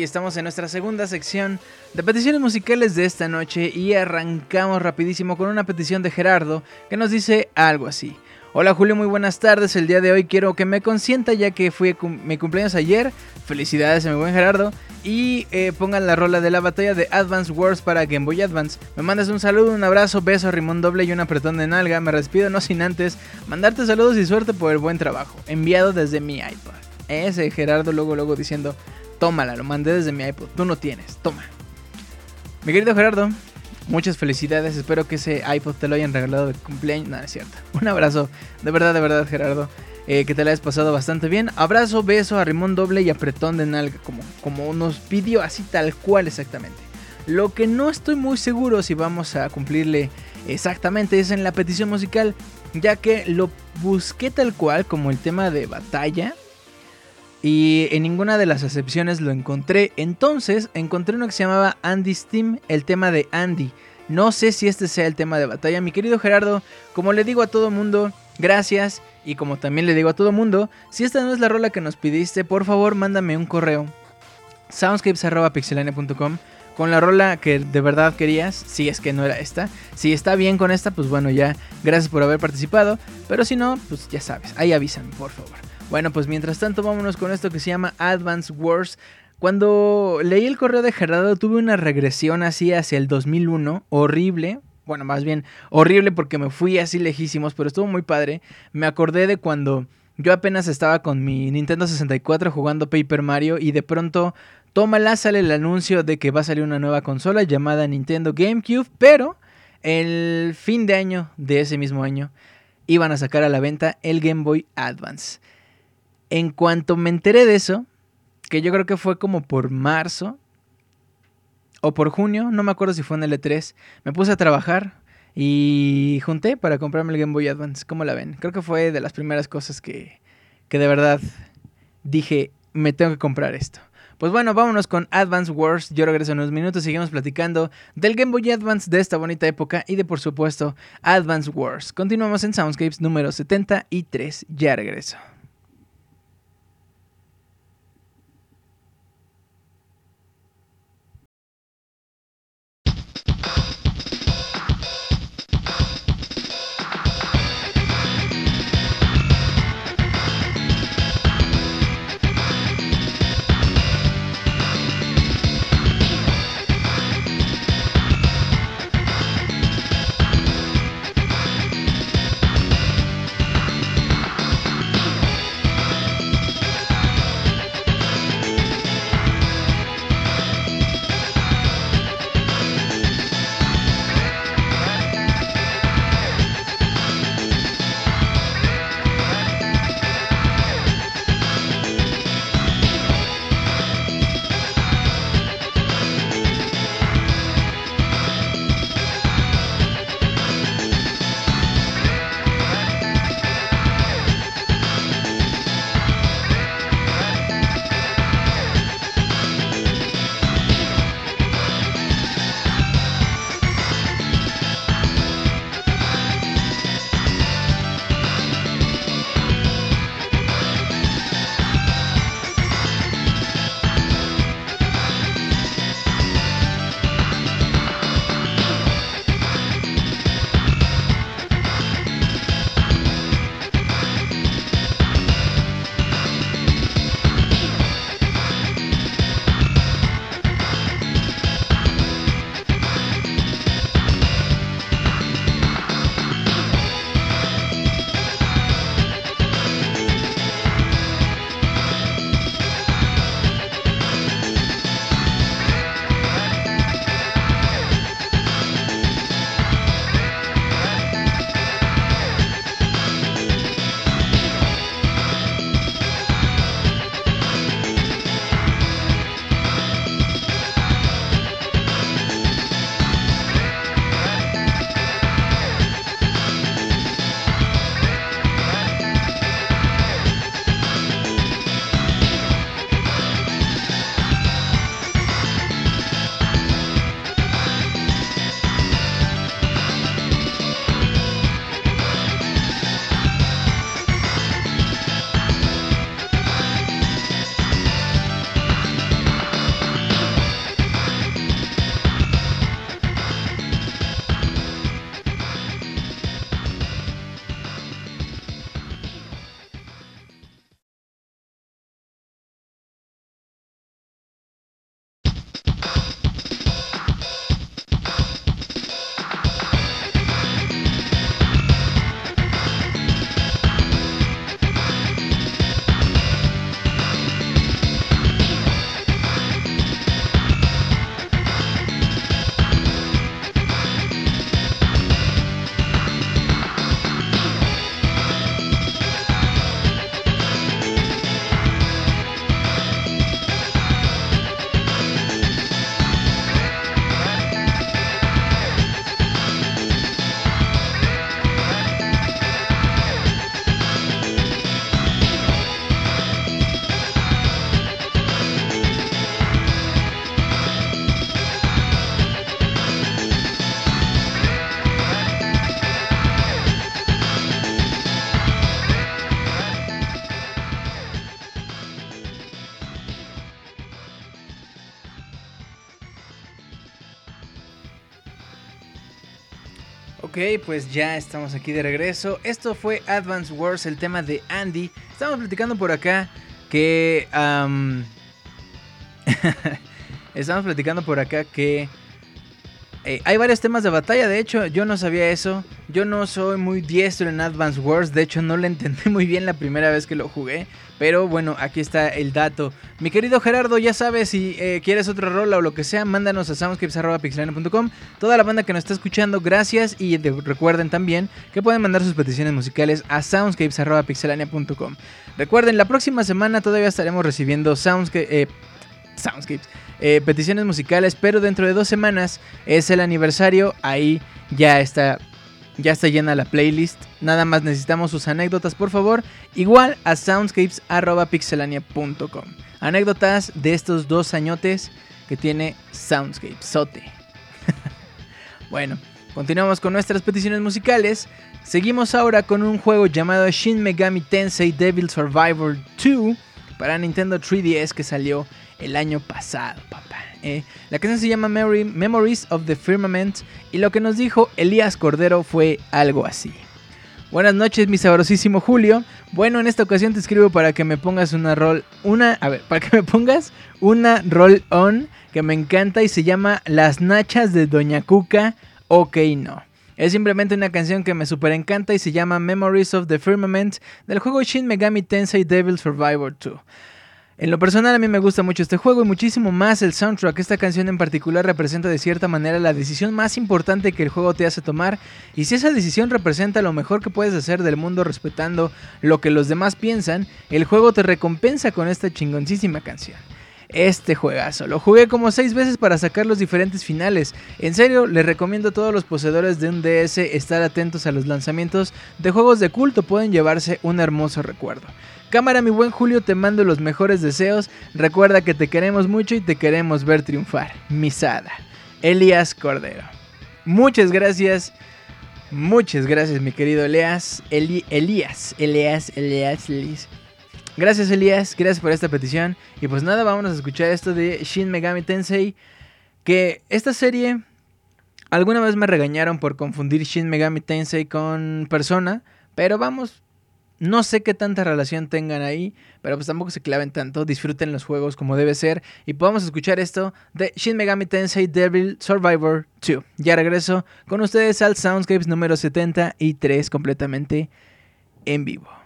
estamos en nuestra segunda sección de peticiones musicales de esta noche y arrancamos rapidísimo con una petición de Gerardo que nos dice algo así. Hola Julio, muy buenas tardes. El día de hoy quiero que me consienta ya que fue cum- mi cumpleaños ayer. Felicidades a mi buen Gerardo. Y eh, pongan la rola de la batalla de Advance Wars para Game Boy Advance. Me mandas un saludo, un abrazo, beso, rimón doble y un apretón de nalga. Me despido no sin antes mandarte saludos y suerte por el buen trabajo. Enviado desde mi iPad. Ese Gerardo luego luego diciendo, tómala, lo mandé desde mi iPod. Tú no tienes, toma. Mi querido Gerardo, muchas felicidades. Espero que ese iPod te lo hayan regalado de cumpleaños. No, no es cierto. Un abrazo, de verdad, de verdad, Gerardo. Eh, que te la hayas pasado bastante bien. Abrazo, beso, arrimón doble y apretón de nalga, como, como nos pidió, así tal cual exactamente. Lo que no estoy muy seguro si vamos a cumplirle exactamente es en la petición musical, ya que lo busqué tal cual como el tema de batalla. Y en ninguna de las acepciones lo encontré. Entonces encontré uno que se llamaba Andy's Team, el tema de Andy. No sé si este sea el tema de batalla. Mi querido Gerardo, como le digo a todo mundo, gracias. Y como también le digo a todo mundo, si esta no es la rola que nos pidiste, por favor mándame un correo. soundscapes.pixelania.com con la rola que de verdad querías, si es que no era esta. Si está bien con esta, pues bueno, ya gracias por haber participado. Pero si no, pues ya sabes, ahí avísame, por favor. Bueno, pues mientras tanto vámonos con esto que se llama Advance Wars. Cuando leí el correo de Gerardo tuve una regresión así hacia el 2001, horrible. Bueno, más bien horrible porque me fui así lejísimos, pero estuvo muy padre. Me acordé de cuando yo apenas estaba con mi Nintendo 64 jugando Paper Mario y de pronto, tómala, sale el anuncio de que va a salir una nueva consola llamada Nintendo GameCube, pero el fin de año de ese mismo año iban a sacar a la venta el Game Boy Advance. En cuanto me enteré de eso, que yo creo que fue como por marzo o por junio, no me acuerdo si fue en el E3, me puse a trabajar y junté para comprarme el Game Boy Advance. ¿Cómo la ven? Creo que fue de las primeras cosas que, que de verdad dije, me tengo que comprar esto. Pues bueno, vámonos con Advance Wars. Yo regreso en unos minutos. Seguimos platicando del Game Boy Advance de esta bonita época y de, por supuesto, Advance Wars. Continuamos en Soundscapes número 73. Ya regreso.「pues ya estamos aquí de regreso. Esto fue Advance Wars, el tema de Andy. Estamos platicando por acá que... am, estamos platicando por acá que... eh, hay varios temas de batalla, de hecho, yo no sabía eso. Yo no soy muy diestro en Advance Wars, de hecho no lo entendí muy bien la primera vez que lo jugué. Pero bueno, aquí está el dato. Mi querido Gerardo, ya sabes, si eh, quieres otra rola o lo que sea, mándanos a soundscapes.pixelania.com. Toda la banda que nos está escuchando, gracias. Y de- recuerden también que pueden mandar sus peticiones musicales a soundscapes.pixelania.com. Recuerden, la próxima semana todavía estaremos recibiendo soundsca- eh, soundscapes, eh, peticiones musicales, pero dentro de dos semanas es el aniversario. Ahí ya está, ya está llena la playlist. Nada más necesitamos sus anécdotas, por favor. Igual a soundscapes.pixelania.com. Anécdotas de estos dos añotes que tiene Soundscape. Sote. bueno, continuamos con nuestras peticiones musicales. Seguimos ahora con un juego llamado Shin Megami Tensei Devil Survivor 2 para Nintendo 3DS que salió el año pasado, papá. ¿eh? La canción se llama Memory- Memories of the Firmament y lo que nos dijo Elías Cordero fue algo así. Buenas noches, mi sabrosísimo Julio. Bueno, en esta ocasión te escribo para que me pongas una roll, una, a ver, para que me pongas una roll on que me encanta y se llama Las Nachas de Doña Cuca. Ok, no. Es simplemente una canción que me super encanta y se llama Memories of the Firmament del juego Shin Megami Tensei Devil Survivor 2. En lo personal a mí me gusta mucho este juego y muchísimo más el soundtrack. Esta canción en particular representa de cierta manera la decisión más importante que el juego te hace tomar y si esa decisión representa lo mejor que puedes hacer del mundo respetando lo que los demás piensan, el juego te recompensa con esta chingoncísima canción. Este juegazo, lo jugué como 6 veces para sacar los diferentes finales. En serio, les recomiendo a todos los poseedores de un DS estar atentos a los lanzamientos de juegos de culto, pueden llevarse un hermoso recuerdo. Cámara, mi buen Julio, te mando los mejores deseos. Recuerda que te queremos mucho y te queremos ver triunfar. Misada. Elías Cordero. Muchas gracias. Muchas gracias, mi querido Elías. Eli- Elías. Elías, Elías, Elías. Gracias, Elías. Gracias por esta petición. Y pues nada, vámonos a escuchar esto de Shin Megami Tensei. Que esta serie. Alguna vez me regañaron por confundir Shin Megami Tensei con Persona. Pero vamos, no sé qué tanta relación tengan ahí, pero pues tampoco se claven tanto. Disfruten los juegos como debe ser. Y podamos escuchar esto de Shin Megami Tensei Devil Survivor 2. Ya regreso con ustedes al Soundscapes número 73 completamente en vivo.「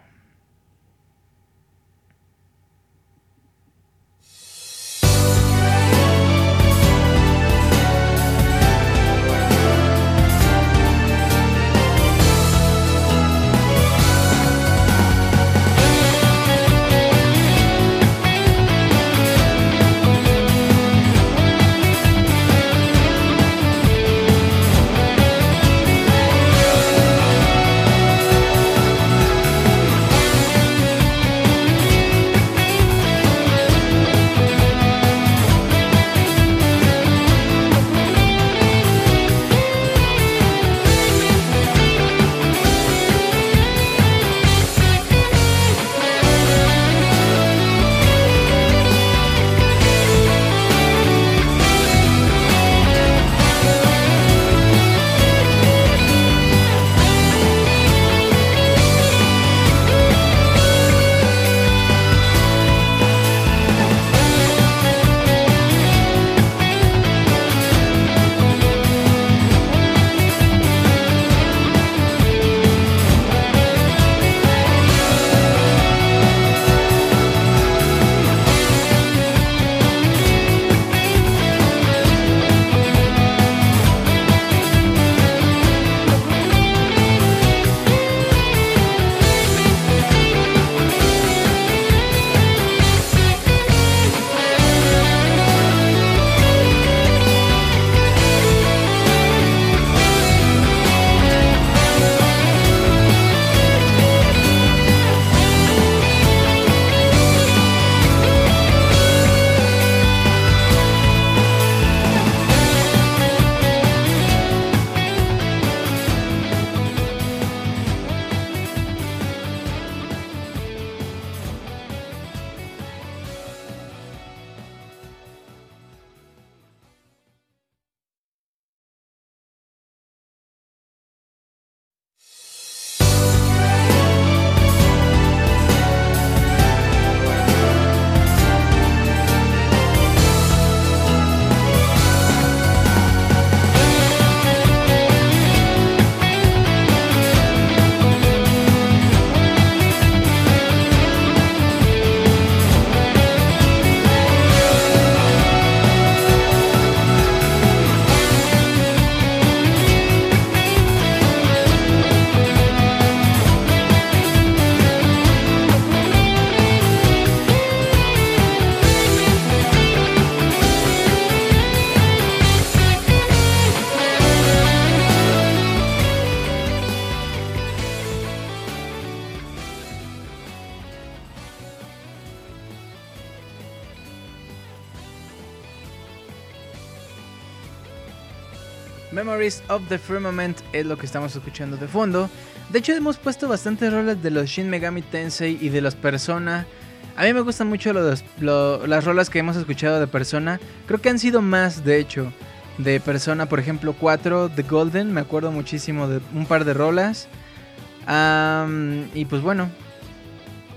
Of the Firmament es lo que estamos escuchando de fondo. De hecho, hemos puesto bastantes rolas de los Shin Megami Tensei y de los Persona. A mí me gustan mucho las rolas que hemos escuchado de Persona. Creo que han sido más, de hecho, de Persona. Por ejemplo, 4 The Golden. Me acuerdo muchísimo de un par de rolas. y pues bueno,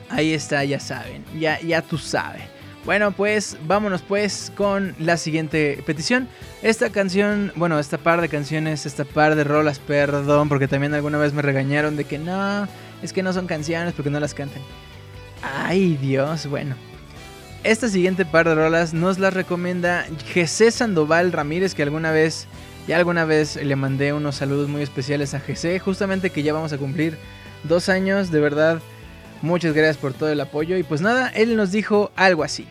ahí está, ya saben. Ya, ya tú sabes. Bueno, pues vámonos pues con la siguiente petición. Esta canción, bueno, esta par de canciones, esta par de rolas, perdón, porque también alguna vez me regañaron de que no, es que no son canciones porque no las cantan. Ay, Dios, bueno. Esta siguiente par de rolas nos las recomienda Jesse Sandoval Ramírez, que alguna vez, ya alguna vez le mandé unos saludos muy especiales a Jesse, justamente que ya vamos a cumplir dos años, de verdad Muchas gracias por todo el apoyo y pues nada, él nos dijo algo así.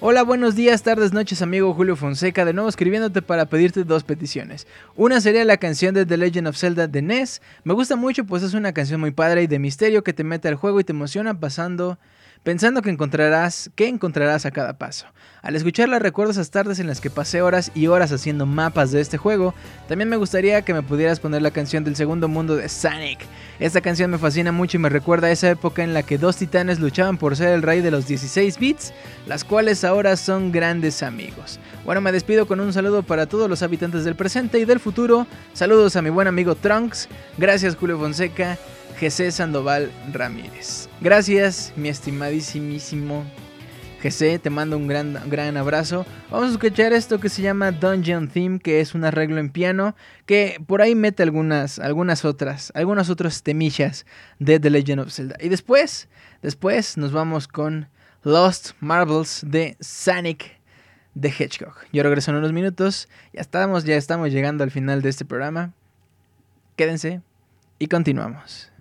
Hola, buenos días, tardes, noches, amigo Julio Fonseca, de nuevo escribiéndote para pedirte dos peticiones. Una sería la canción de The Legend of Zelda de NES. Me gusta mucho pues es una canción muy padre y de misterio que te mete al juego y te emociona pasando pensando que encontrarás, qué encontrarás a cada paso. Al escucharla recuerdo esas tardes en las que pasé horas y horas haciendo mapas de este juego. También me gustaría que me pudieras poner la canción del segundo mundo de Sonic. Esta canción me fascina mucho y me recuerda a esa época en la que dos titanes luchaban por ser el rey de los 16 bits, las cuales ahora son grandes amigos. Bueno, me despido con un saludo para todos los habitantes del presente y del futuro. Saludos a mi buen amigo Trunks. Gracias Julio Fonseca. Jesse Sandoval Ramírez. Gracias, mi estimadísimo Jesse, te mando un gran, gran abrazo. Vamos a escuchar esto que se llama Dungeon Theme, que es un arreglo en piano, que por ahí mete algunas, algunas otras, algunas otras temillas de The Legend of Zelda. Y después, después nos vamos con Lost Marbles de Sonic the Hedgehog. Yo regreso en unos minutos. Ya estamos, ya estamos llegando al final de este programa. Quédense y continuamos.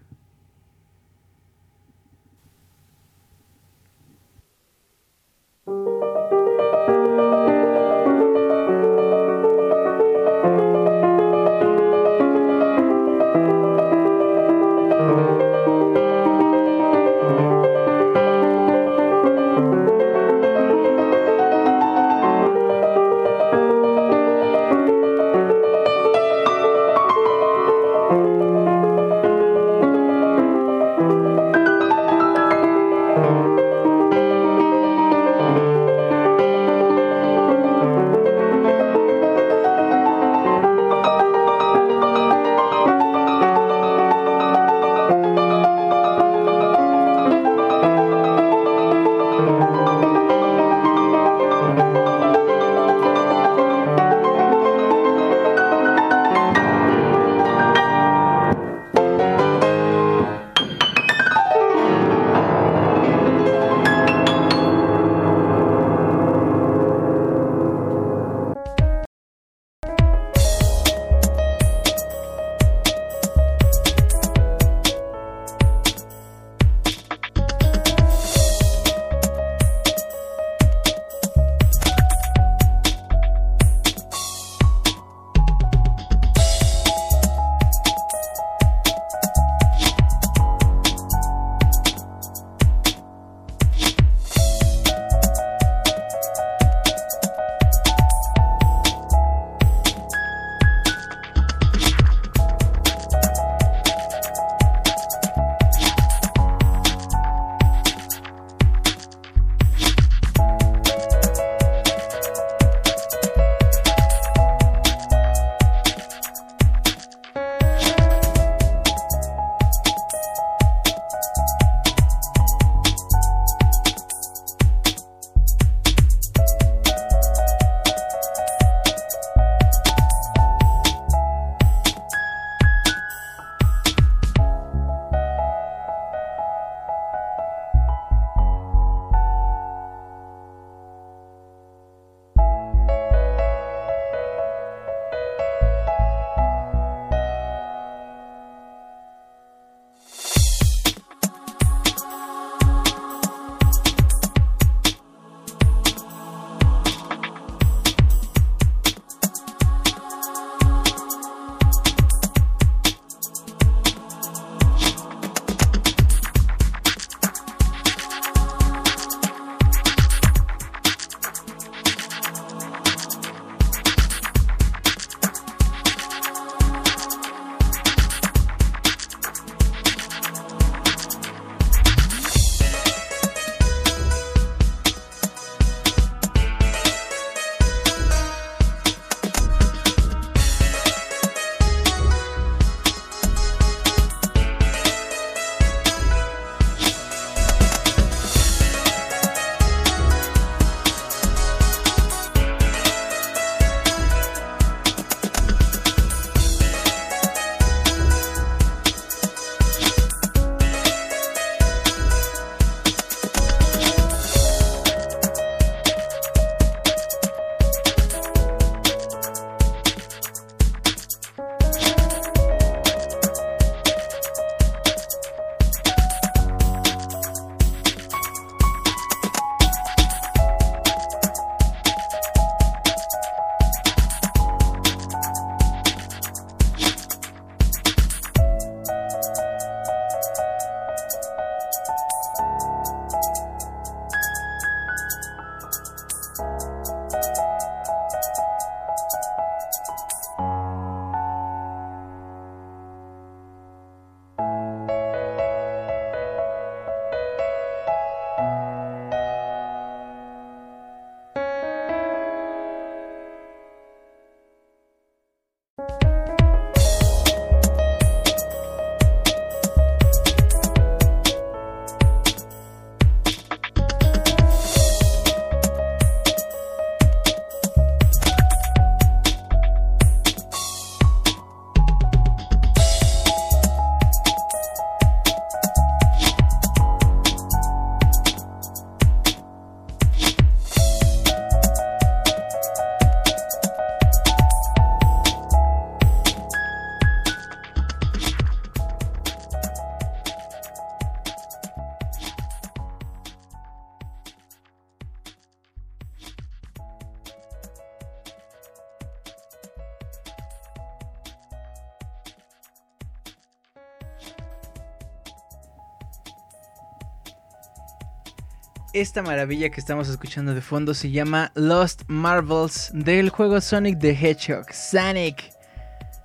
Esta maravilla que estamos escuchando de fondo se llama Lost Marvels del juego Sonic the Hedgehog. Sonic.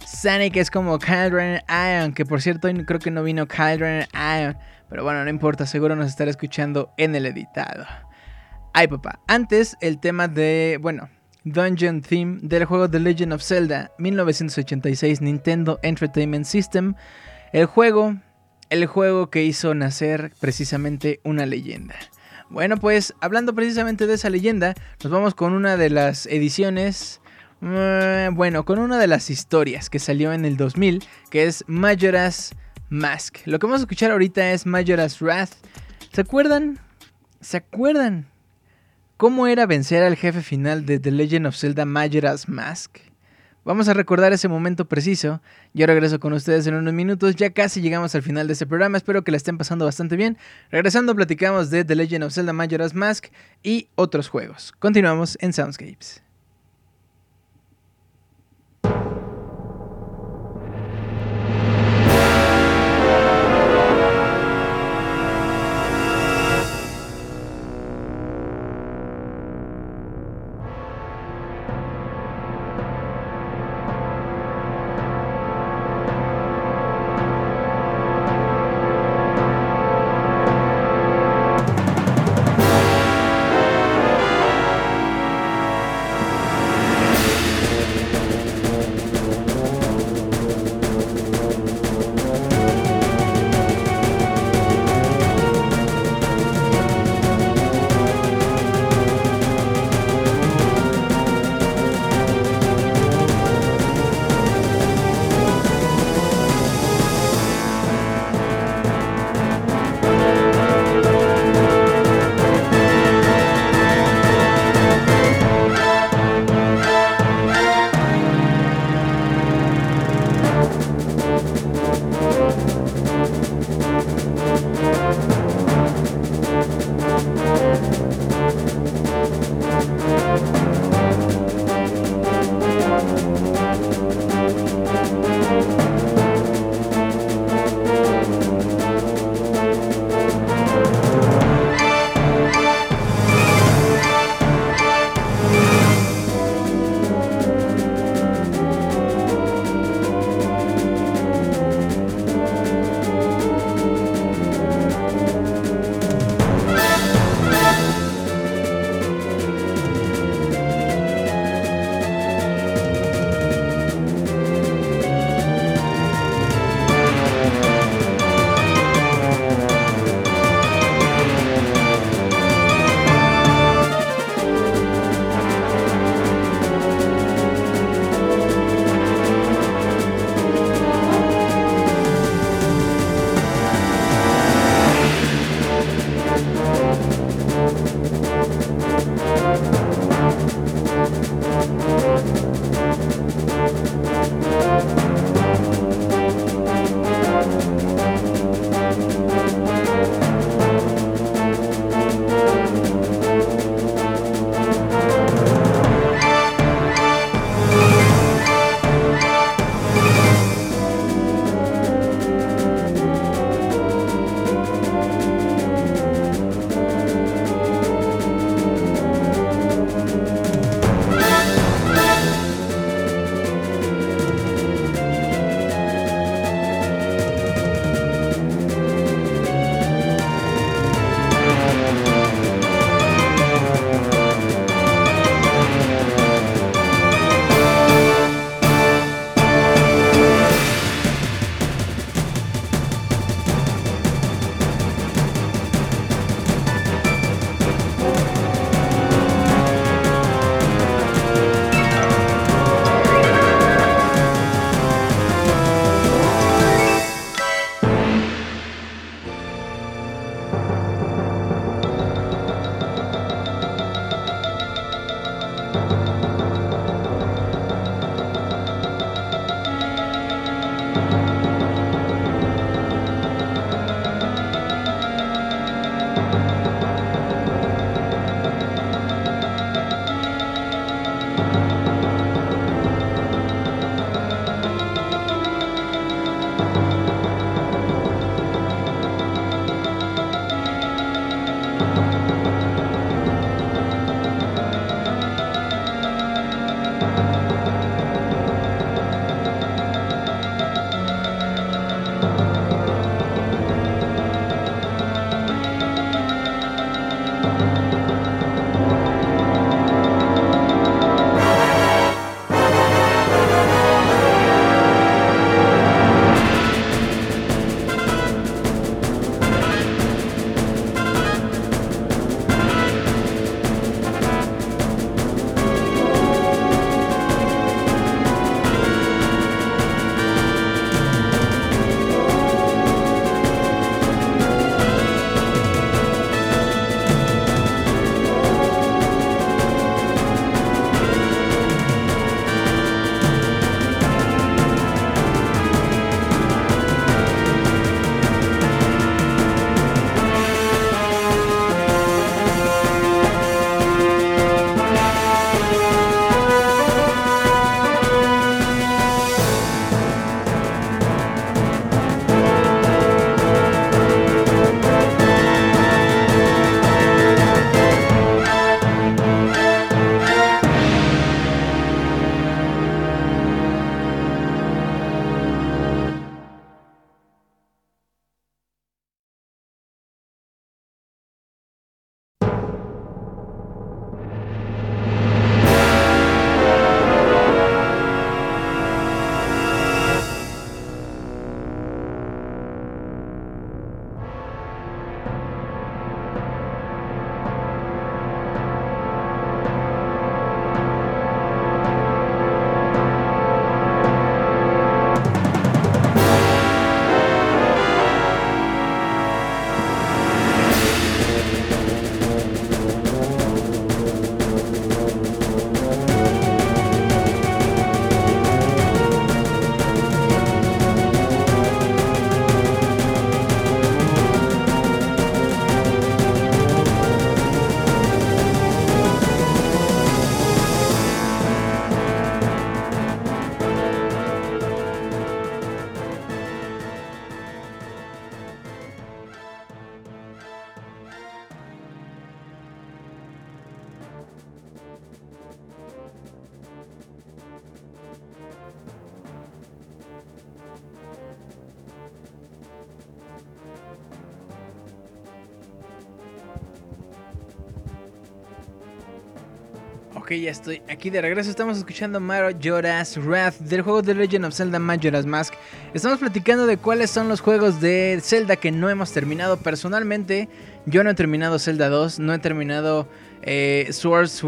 Sonic es como Kyle Iron, que por cierto creo que no vino Kyle Iron, pero bueno, no importa, seguro nos estará escuchando en el editado. Ay papá, antes el tema de, bueno, Dungeon Theme del juego The Legend of Zelda 1986 Nintendo Entertainment System, el juego, el juego que hizo nacer precisamente una leyenda. Bueno, pues hablando precisamente de esa leyenda, nos vamos con una de las ediciones Mm, bueno, con una de las historias que salió en el 2000, que es Majora's Mask. Lo que vamos a escuchar ahorita es Majora's Wrath. ¿Se acuerdan? ¿Se acuerdan? ¿Cómo era vencer al jefe final de The Legend of Zelda Majora's Mask? Vamos a recordar ese momento preciso. Yo regreso con ustedes en unos minutos. Ya casi llegamos al final de este programa. Espero que la estén pasando bastante bien. Regresando, platicamos de The Legend of Zelda Majora's Mask y otros juegos. Continuamos en Soundscapes. Ya estoy aquí de regreso. Estamos escuchando Majora's Wrath del juego de Legend of Zelda Majora's Mask. Estamos platicando de cuáles son los juegos de Zelda que no hemos terminado. Personalmente, yo no he terminado Zelda 2, no he terminado eh, Swords,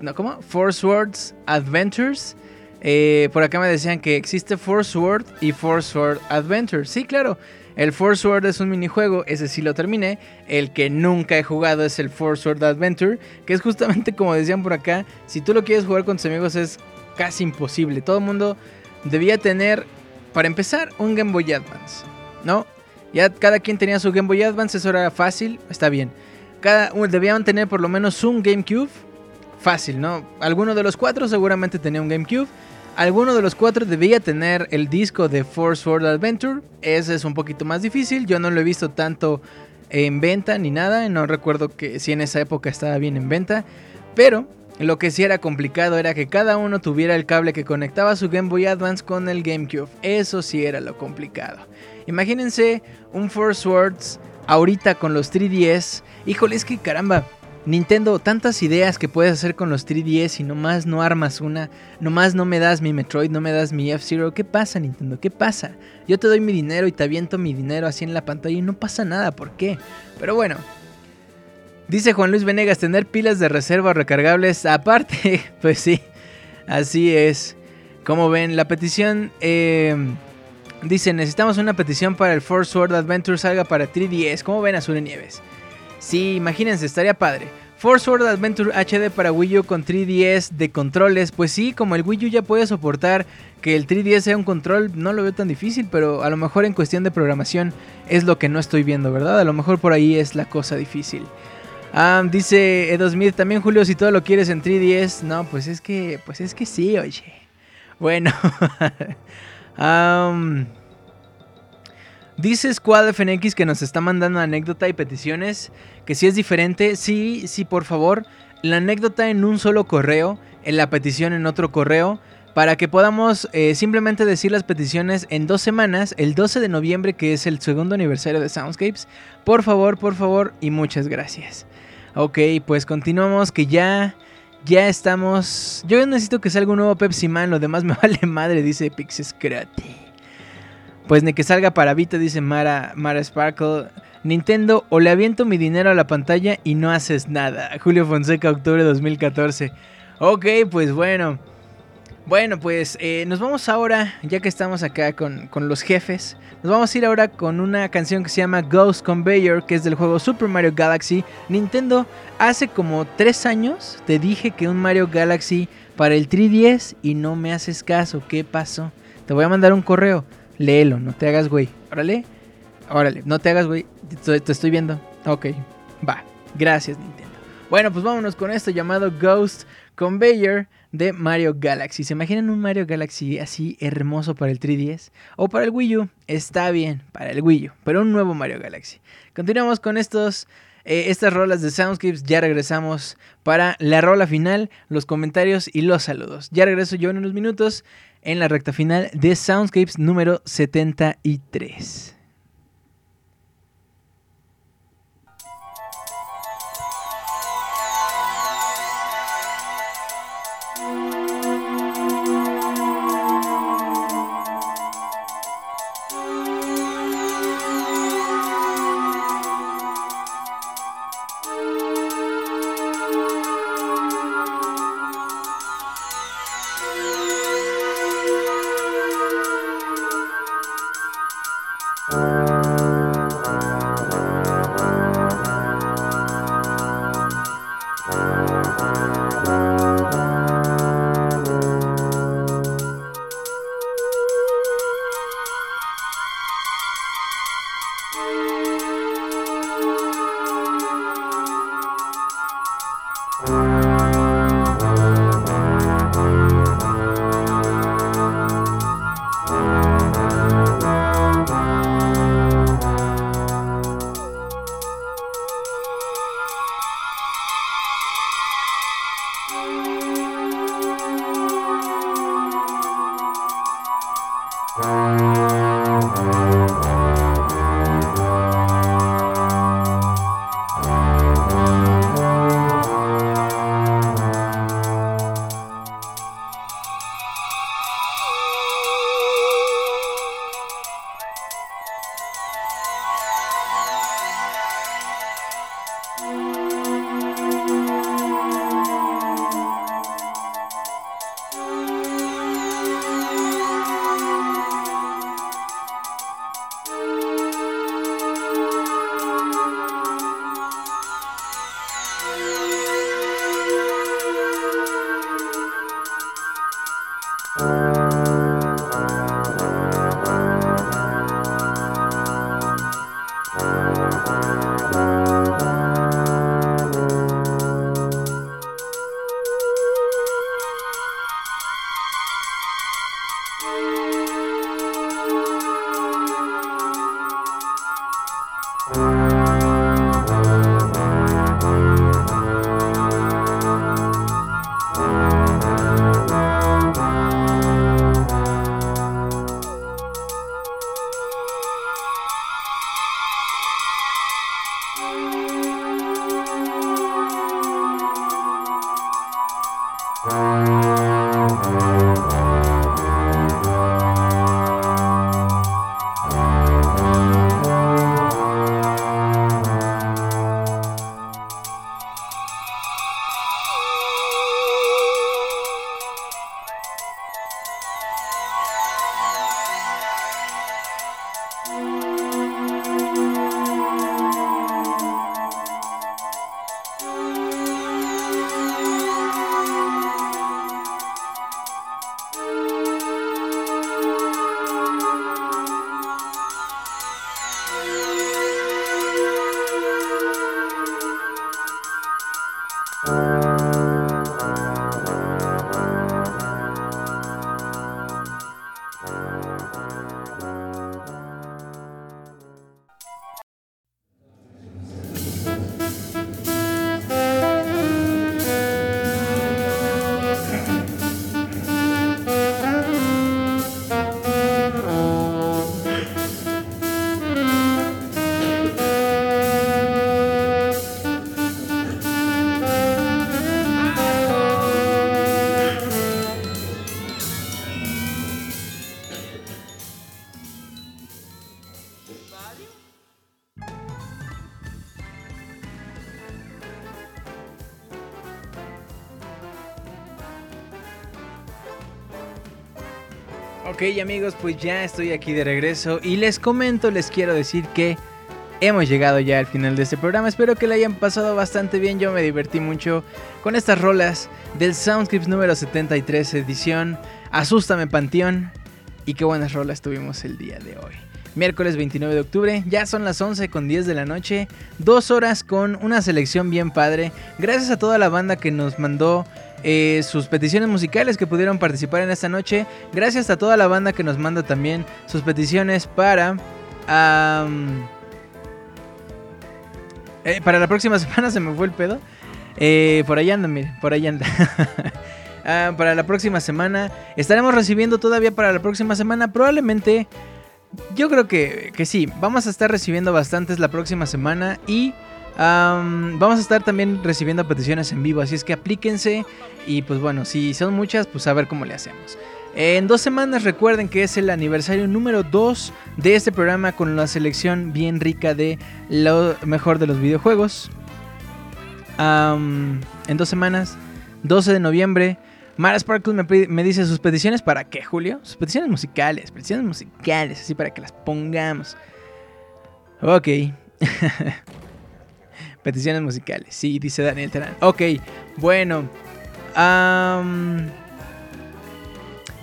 no, ¿cómo? Four Swords Adventures. Eh, por acá me decían que existe Four Sword y Four Sword Adventures. Sí, claro. El Four Sword es un minijuego, ese sí lo terminé. El que nunca he jugado es el Four Sword Adventure, que es justamente como decían por acá, si tú lo quieres jugar con tus amigos es casi imposible. Todo el mundo debía tener, para empezar, un Game Boy Advance, ¿no? Ya cada quien tenía su Game Boy Advance, eso era fácil, está bien. Cada, debían tener por lo menos un GameCube, fácil, ¿no? Alguno de los cuatro seguramente tenía un GameCube. Alguno de los cuatro debía tener el disco de Force World Adventure. Ese es un poquito más difícil. Yo no lo he visto tanto en venta ni nada. No recuerdo que si en esa época estaba bien en venta. Pero lo que sí era complicado era que cada uno tuviera el cable que conectaba su Game Boy Advance con el GameCube. Eso sí era lo complicado. Imagínense un Force Words ahorita con los 3DS. Híjole, es que caramba. Nintendo, tantas ideas que puedes hacer con los 3DS y nomás no armas una, nomás no me das mi Metroid, no me das mi F-Zero. ¿Qué pasa, Nintendo? ¿Qué pasa? Yo te doy mi dinero y te aviento mi dinero así en la pantalla y no pasa nada, ¿por qué? Pero bueno. Dice Juan Luis Venegas, tener pilas de reserva recargables aparte. Pues sí, así es. Como ven, la petición... Eh, dice, necesitamos una petición para el Force Sword Adventure salga para 3DS. ¿Cómo ven Azul Nieves? Sí, imagínense, estaría padre. Force World Adventure HD para Wii U con 3DS de controles. Pues sí, como el Wii U ya puede soportar que el 3DS sea un control, no lo veo tan difícil, pero a lo mejor en cuestión de programación es lo que no estoy viendo, ¿verdad? A lo mejor por ahí es la cosa difícil. Ah, dice Edo Smith, también Julio, si todo lo quieres en 3DS. No, pues es que, pues es que sí, oye. Bueno. Dice Squad FNX que nos está mandando anécdota y peticiones, que si es diferente, sí, sí, por favor, la anécdota en un solo correo, en la petición en otro correo, para que podamos eh, simplemente decir las peticiones en dos semanas, el 12 de noviembre, que es el segundo aniversario de Soundscapes. Por favor, por favor, y muchas gracias. Ok, pues continuamos, que ya, ya estamos... Yo necesito que salga un nuevo Pepsi Man, lo demás me vale madre, dice Pixescrate. Pues ni que salga para Vita, dice Mara, Mara Sparkle. Nintendo, o le aviento mi dinero a la pantalla y no haces nada. Julio Fonseca, octubre 2014. Ok, pues bueno. Bueno, pues eh, nos vamos ahora, ya que estamos acá con, con, los jefes, nos vamos a ir ahora con una canción que se llama Ghost Conveyor, que es del juego Super Mario Galaxy. Nintendo, hace como 3 años te dije que un Mario Galaxy para el 3DS y no me haces caso. ¿Qué pasó? Te voy a mandar un correo léelo, no te hagas güey. Órale, órale, no te hagas güey, te, estoy viendo. Ok, va, gracias Nintendo. Bueno, pues vámonos con esto llamado Ghost Conveyor de Mario Galaxy. ¿Se imaginan un Mario Galaxy así hermoso para el 3DS? O para el Wii U. Está bien, para el Wii U, pero un nuevo Mario Galaxy. Continuamos con estos... Eh, estas rolas de Soundscapes ya regresamos para la rola final, los comentarios y los saludos. Ya regreso yo en unos minutos en la recta final de Soundscapes número 73. Ok amigos, pues ya estoy aquí de regreso y les comento, les quiero decir que hemos llegado ya al final de este programa. Espero que lo hayan pasado bastante bien, yo me divertí mucho con estas rolas del Soundscripts número 73 edición. Asústame Panteón y qué buenas rolas tuvimos el día de hoy. Miércoles 29 de octubre, ya son las 11 con 10 de la noche, dos horas con una selección bien padre. Gracias a toda la banda que nos mandó eh, sus peticiones musicales que pudieron participar en esta noche. Gracias a toda la banda que nos manda también sus peticiones para... eh, para la próxima semana se me fue el pedo. Eh, por ahí anda, miren, por ahí anda. Ah, para la próxima semana estaremos recibiendo todavía para la próxima semana. Probablemente, yo creo que, que sí, vamos a estar recibiendo bastantes la próxima semana y am, vamos a estar también recibiendo peticiones en vivo. Así es que aplíquense y pues bueno, si son muchas, pues a ver cómo le hacemos. En dos semanas recuerden que es el aniversario número 2 de este programa con la selección bien rica de lo mejor de los videojuegos. En dos semanas, 12 de noviembre, Mara Sparkle me dice sus peticiones para qué, Julio? Sus peticiones musicales, peticiones musicales, así para que las pongamos. Ok. peticiones musicales, sí, dice Daniel Terán. Ok, bueno.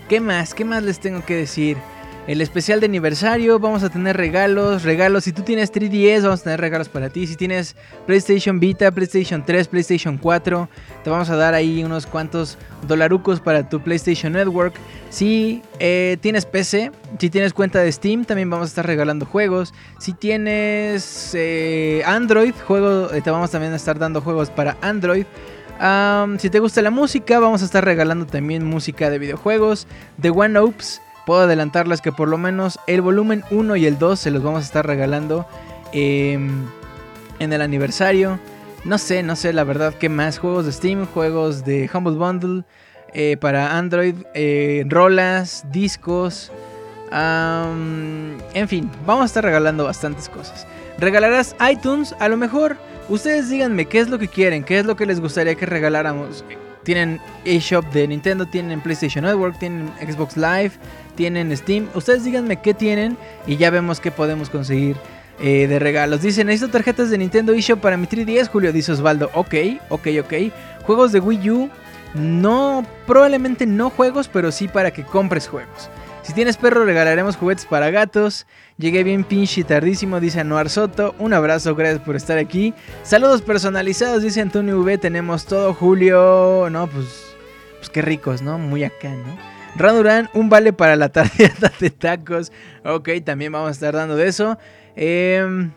¿Qué más? ¿Qué más les tengo que decir? El especial de aniversario, vamos a tener regalos, regalos. Si tú tienes 3DS, vamos a tener regalos para ti. Si tienes PlayStation Vita, PlayStation 3, PlayStation 4, te vamos a dar ahí unos cuantos dolarucos para tu PlayStation Network. Si eh, tienes PC, si tienes cuenta de Steam, también vamos a estar regalando juegos. Si tienes eh, Android, juego, eh, te vamos también a estar dando juegos para Android. Si te gusta la música, vamos a estar regalando también música de videojuegos. The One Oops, puedo adelantarles que por lo menos el volumen 1 y el 2 se los vamos a estar regalando em, en el aniversario. No sé, no sé la verdad qué más. Juegos de Steam, juegos de Humble Bundle eh, para Android, eh, rolas, discos. en fin, vamos a estar regalando bastantes cosas. Regalarás iTunes, a lo mejor ustedes díganme qué es lo que quieren, qué es lo que les gustaría que regaláramos. Tienen eShop de Nintendo, tienen PlayStation Network, tienen Xbox Live, tienen Steam. Ustedes díganme qué tienen y ya vemos qué podemos conseguir eh, de regalos. Dice, necesito tarjetas de Nintendo eShop para mi 3DS, Julio, dice Osvaldo. Ok, ok, ok. Juegos de Wii U, no, probablemente no juegos, pero sí para que compres juegos. Si tienes perro, regalaremos juguetes para gatos. Llegué bien pinche tardísimo, dice Anuar Soto. Un abrazo, gracias por estar aquí. Saludos personalizados, dice Antonio V. Tenemos todo, Julio. No, pues, pues qué ricos, ¿no? Muy acá, ¿no? Radurán, un vale para la tarjeta de tacos. Ok, también vamos a estar dando de eso. Em,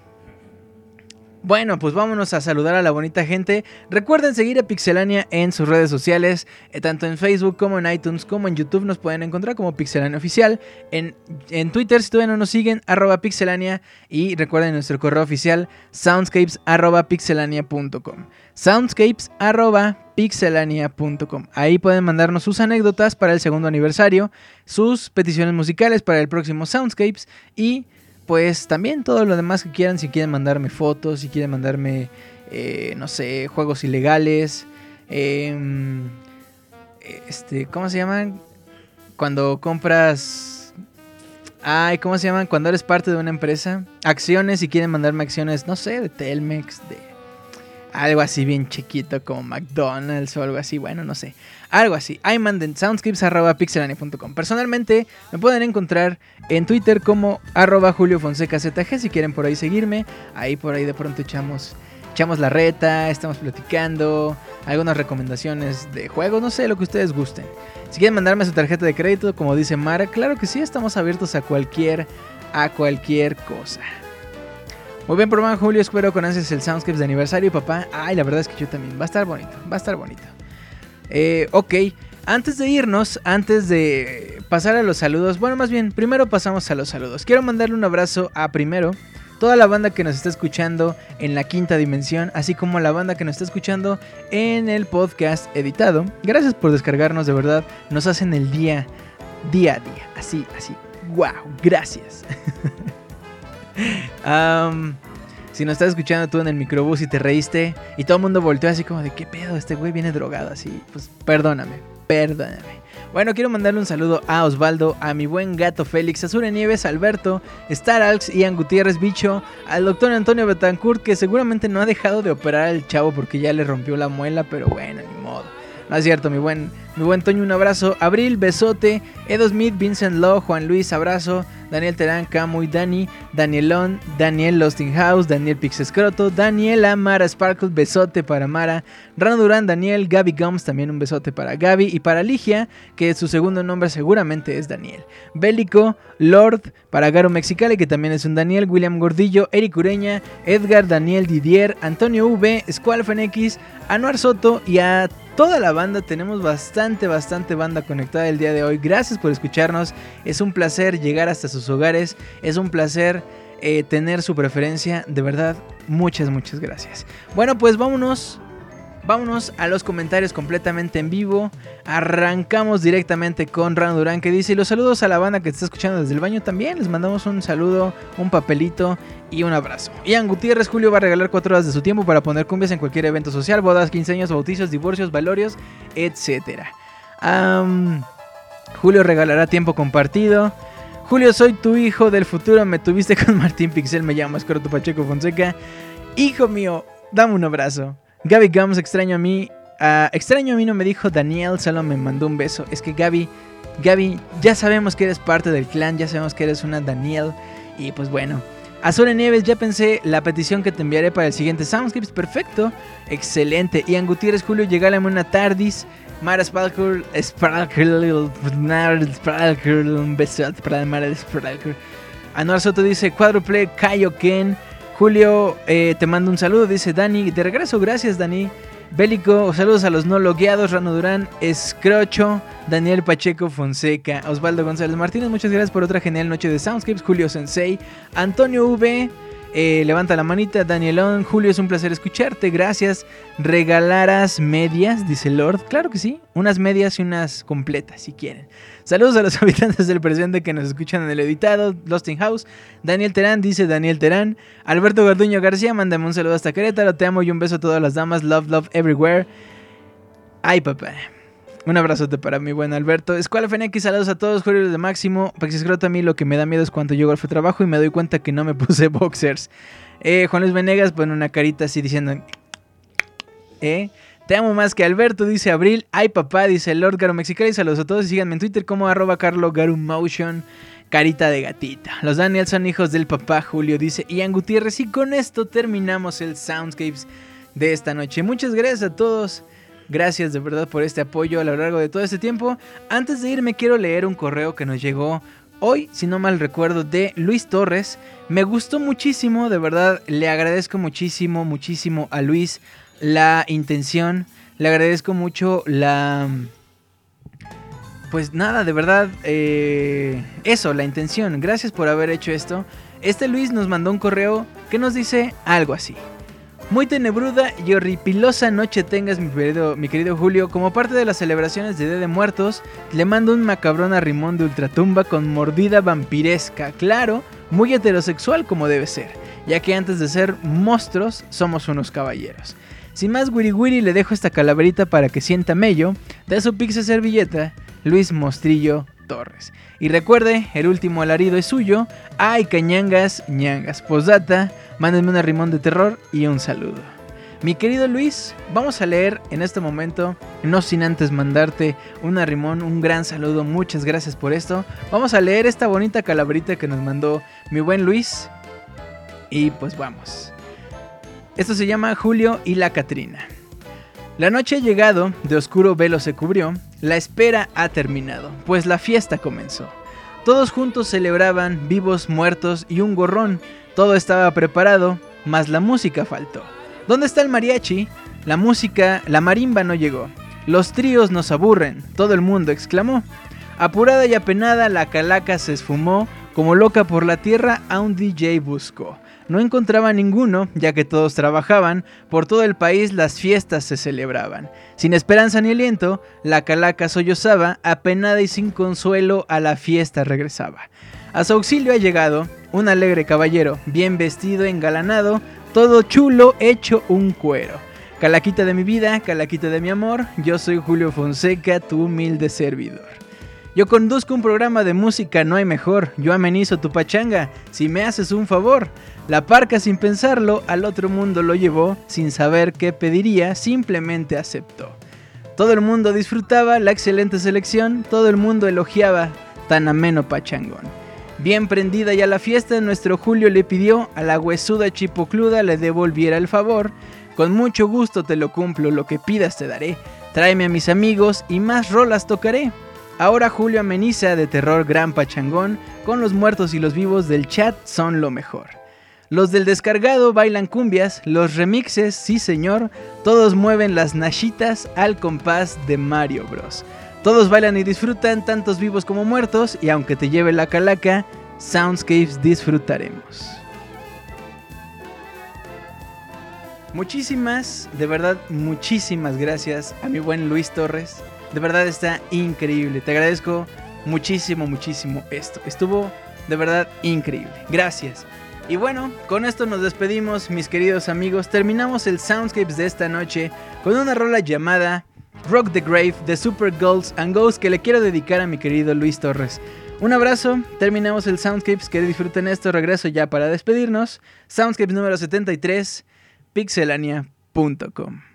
bueno, pues vámonos a saludar a la bonita gente. Recuerden seguir a Pixelania en sus redes sociales, eh, tanto en Facebook como en iTunes, como en YouTube nos pueden encontrar como Pixelania Oficial. En, en Twitter, si todavía no nos siguen, arroba Pixelania. Y recuerden nuestro correo oficial, soundscapes arroba pixelania.com. Soundscapes arroba pixelania.com. Ahí pueden mandarnos sus anécdotas para el segundo aniversario, sus peticiones musicales para el próximo Soundscapes y pues también todo lo demás que quieran, si quieren mandarme fotos, si quieren mandarme, eh, no sé, juegos ilegales, em, este, ¿cómo se llaman? Cuando compras... Ay, ¿cómo se llaman? Cuando eres parte de una empresa. Acciones, si quieren mandarme acciones, no sé, de Telmex, de algo así bien chiquito como McDonald's o algo así, bueno, no sé. Algo así. Ahí manden soundscripts.pixelania.com. Personalmente me pueden encontrar en Twitter como arroba Julio Fonseca si quieren por ahí seguirme. Ahí por ahí de pronto echamos, echamos la reta, estamos platicando, algunas recomendaciones de juegos, no sé, lo que ustedes gusten. Si quieren mandarme su tarjeta de crédito, como dice Mara, claro que sí, estamos abiertos a cualquier, a cualquier cosa. Muy bien, programa Julio, espero con ansias el Soundscapes de aniversario, papá. Ay, la verdad es que yo también. Va a estar bonito, va a estar bonito. Eh, ok, antes de irnos, antes de pasar a los saludos, bueno, más bien, primero pasamos a los saludos. Quiero mandarle un abrazo a primero toda la banda que nos está escuchando en la quinta dimensión, así como la banda que nos está escuchando en el podcast editado. Gracias por descargarnos, de verdad, nos hacen el día, día a día, así, así. ¡Wow! Gracias. Um, si nos estás escuchando tú en el microbús y te reíste y todo el mundo volteó así como de qué pedo, este güey viene drogado así, pues perdóname, perdóname. Bueno, quiero mandarle un saludo a Osvaldo, a mi buen gato Félix, a Sure Nieves, Alberto, Star Alx, Ian Gutiérrez Bicho, al doctor Antonio Betancourt, que seguramente no ha dejado de operar al chavo porque ya le rompió la muela, pero bueno, ni modo. No es cierto, mi buen, mi buen Toño, un abrazo. Abril, besote. Edo Smith, Vincent Law, Juan Luis, abrazo. Daniel Terán, Camuy, Dani, Danielón, Daniel Losting House, Daniel Pixescroto, Daniela, Mara Sparkle, besote para Mara, Rano Durán, Daniel, Gaby Gums, también un besote para Gaby y para Ligia, que su segundo nombre seguramente es Daniel. Bélico, Lord, para Garo Mexicali, que también es un Daniel, William Gordillo, Eric Ureña, Edgar, Daniel Didier, Antonio V, Squall FNX, Anuar Soto y a toda la banda. Tenemos bastante, bastante banda conectada el día de hoy. Gracias por escucharnos. Es un placer llegar hasta sus hogares. Es un placer eh, tener su preferencia. De verdad, muchas, muchas gracias. Bueno, pues vámonos Vámonos a los comentarios completamente en vivo. Arrancamos directamente con Ran Durán que dice: los saludos a la banda que está escuchando desde el baño también. Les mandamos un saludo, un papelito y un abrazo. Ian Gutiérrez Julio va a regalar 4 horas de su tiempo para poner cumbias en cualquier evento social, bodas, 15 años, bautizos, divorcios, valorios, etc. Julio regalará tiempo compartido. Julio, soy tu hijo del futuro. Me tuviste con Martín Pixel. Me llamo Escorto Pacheco Fonseca. Hijo mío, dame un abrazo. Gaby Gums, extraño a mí. Ah, extraño a mí no me dijo Daniel, solo me mandó un beso. Es que Gaby, Gaby, ya sabemos que eres parte del clan, ya sabemos que eres una Daniel. Y pues bueno. Azure Nieves, ya pensé la petición que te enviaré para el siguiente Soundscapes. Perfecto, excelente. Ian Gutiérrez, Julio, llegale una tardis. Mara Sparkle, Sparkle, Sparkle, un beso para Mara Sparkle. Anuar Soto dice cuádruple Kaioken. Julio eh, te mando un saludo, dice Dani. De regreso, gracias Dani. Bélico, saludos a los no logueados, Rano Durán, Escrocho, Daniel Pacheco Fonseca, Osvaldo González Martínez, muchas gracias por otra genial noche de Soundscapes, Julio Sensei, Antonio V, eh, levanta la manita, Danielón, Julio, es un placer escucharte, gracias. Regalarás medias, dice Lord, claro que sí, unas medias y unas completas si quieren. Saludos a los habitantes del presente que nos escuchan en el editado, Lost in House. Daniel Terán dice Daniel Terán. Alberto Garduño García, mándame un saludo hasta Querétaro. Te amo y un beso a todas las damas. Love, love everywhere. Ay, papá. Un abrazote para mi buen Alberto. Escuela FNX, saludos a todos, Julio de Máximo. Pexiscroto a mí lo que me da miedo es cuando llego al trabajo y me doy cuenta que no me puse boxers. Eh, Juan Luis Venegas pone una carita así diciendo... Eh, te amo más que Alberto, dice Abril. Ay, papá, dice Lord Garo Mexicali. Saludos a todos y síganme en Twitter como arroba Carlo. Carita de gatita. Los Daniels son hijos del papá Julio, dice Ian Gutiérrez. Y con esto terminamos el Soundscapes de esta noche. Muchas gracias a todos. Gracias de verdad por este apoyo a lo largo de todo este tiempo. Antes de irme quiero leer un correo que nos llegó hoy, si no mal recuerdo, de Luis Torres. Me gustó muchísimo, de verdad le agradezco muchísimo, muchísimo a Luis la intención. Le agradezco mucho la... Pues nada, de verdad, eh, eso, la intención. Gracias por haber hecho esto. Este Luis nos mandó un correo que nos dice algo así. Muy tenebruda y horripilosa noche tengas, mi querido, mi querido Julio. Como parte de las celebraciones de Día de Muertos, le mando un macabrón a Rimón de Ultratumba con mordida vampiresca. Claro, muy heterosexual como debe ser, ya que antes de ser monstruos, somos unos caballeros. Sin más wiri wiri, le dejo esta calaverita para que sienta mello de su pizza servilleta, Luis Mostrillo Torres. Y recuerde, el último alarido es suyo. Ay, cañangas, ñangas. Posdata, mándenme un rimón de terror y un saludo. Mi querido Luis, vamos a leer en este momento, no sin antes mandarte un arrimón, un gran saludo, muchas gracias por esto. Vamos a leer esta bonita calaverita que nos mandó mi buen Luis. Y pues vamos. Esto se llama Julio y la Catrina. La noche ha llegado, de oscuro velo se cubrió, la espera ha terminado, pues la fiesta comenzó. Todos juntos celebraban, vivos, muertos y un gorrón. Todo estaba preparado, mas la música faltó. ¿Dónde está el mariachi? La música, la marimba no llegó. Los tríos nos aburren, todo el mundo exclamó. Apurada y apenada, la calaca se esfumó, como loca por la tierra a un DJ buscó no encontraba ninguno, ya que todos trabajaban, por todo el país las fiestas se celebraban. Sin esperanza ni aliento, la calaca sollozaba, apenada y sin consuelo a la fiesta regresaba. A su auxilio ha llegado un alegre caballero, bien vestido, engalanado, todo chulo, hecho un cuero. Calaquita de mi vida, calaquita de mi amor, yo soy Julio Fonseca, tu humilde servidor. Yo conduzco un programa de música, no hay mejor. Yo amenizo tu pachanga, si me haces un favor. La parca sin pensarlo al otro mundo lo llevó, sin saber qué pediría, simplemente aceptó. Todo el mundo disfrutaba la excelente selección, todo el mundo elogiaba tan ameno pachangón. Bien prendida ya la fiesta, nuestro Julio le pidió a la huesuda chipocluda le devolviera el favor. Con mucho gusto te lo cumplo, lo que pidas te daré. Tráeme a mis amigos y más rolas tocaré. Ahora Julio ameniza de terror gran pachangón, con los muertos y los vivos del chat son lo mejor. Los del descargado bailan cumbias, los remixes, sí señor, todos mueven las nashitas al compás de Mario Bros. Todos bailan y disfrutan, tantos vivos como muertos, y aunque te lleve la calaca, Soundscapes disfrutaremos. Muchísimas, de verdad, muchísimas gracias a mi buen Luis Torres. De verdad está increíble. Te agradezco muchísimo, muchísimo esto. Estuvo de verdad increíble. Gracias. Y bueno, con esto nos despedimos, mis queridos amigos. Terminamos el Soundscapes de esta noche con una rola llamada Rock the Grave de Super Girls and Ghosts que le quiero dedicar a mi querido Luis Torres. Un abrazo, terminamos el Soundscapes, que disfruten esto, regreso ya para despedirnos. Soundscapes número 73, pixelania.com.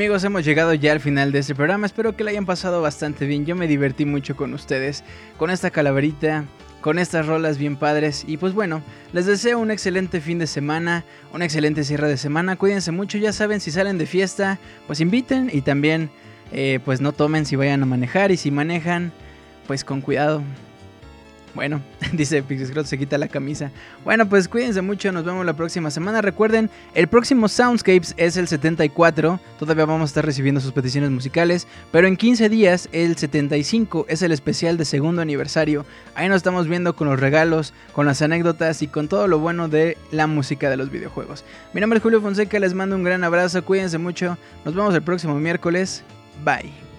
Amigos, hemos llegado ya al final de este programa. Espero que lo hayan pasado bastante bien. Yo me divertí mucho con ustedes, con esta calaverita, con estas rolas bien padres. Y pues bueno, les deseo un excelente fin de semana, un excelente cierre de semana. Cuídense mucho, ya saben, si salen de fiesta, pues inviten y también eh, pues no tomen si vayan a manejar y si manejan, pues con cuidado. Bueno, dice Pixiscrot se quita la camisa. Bueno, pues cuídense mucho, nos vemos la próxima semana. Recuerden, el próximo Soundscapes es el 74. Todavía vamos a estar recibiendo sus peticiones musicales. Pero en 15 días, el 75 es el especial de segundo aniversario. Ahí nos estamos viendo con los regalos, con las anécdotas y con todo lo bueno de la música de los videojuegos. Mi nombre es Julio Fonseca, les mando un gran abrazo, cuídense mucho. Nos vemos el próximo miércoles. Bye.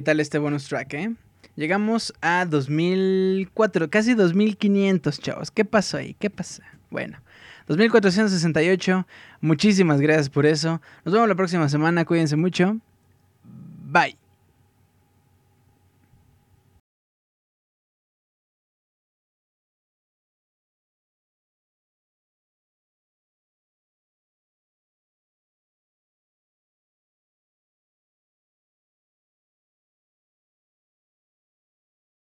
¿Qué tal este bonus track, eh? Llegamos a 2004, casi 2500, chavos. ¿Qué pasó ahí? ¿Qué pasa? Bueno, 2468. Muchísimas gracias por eso. Nos vemos la próxima semana. Cuídense mucho. Bye.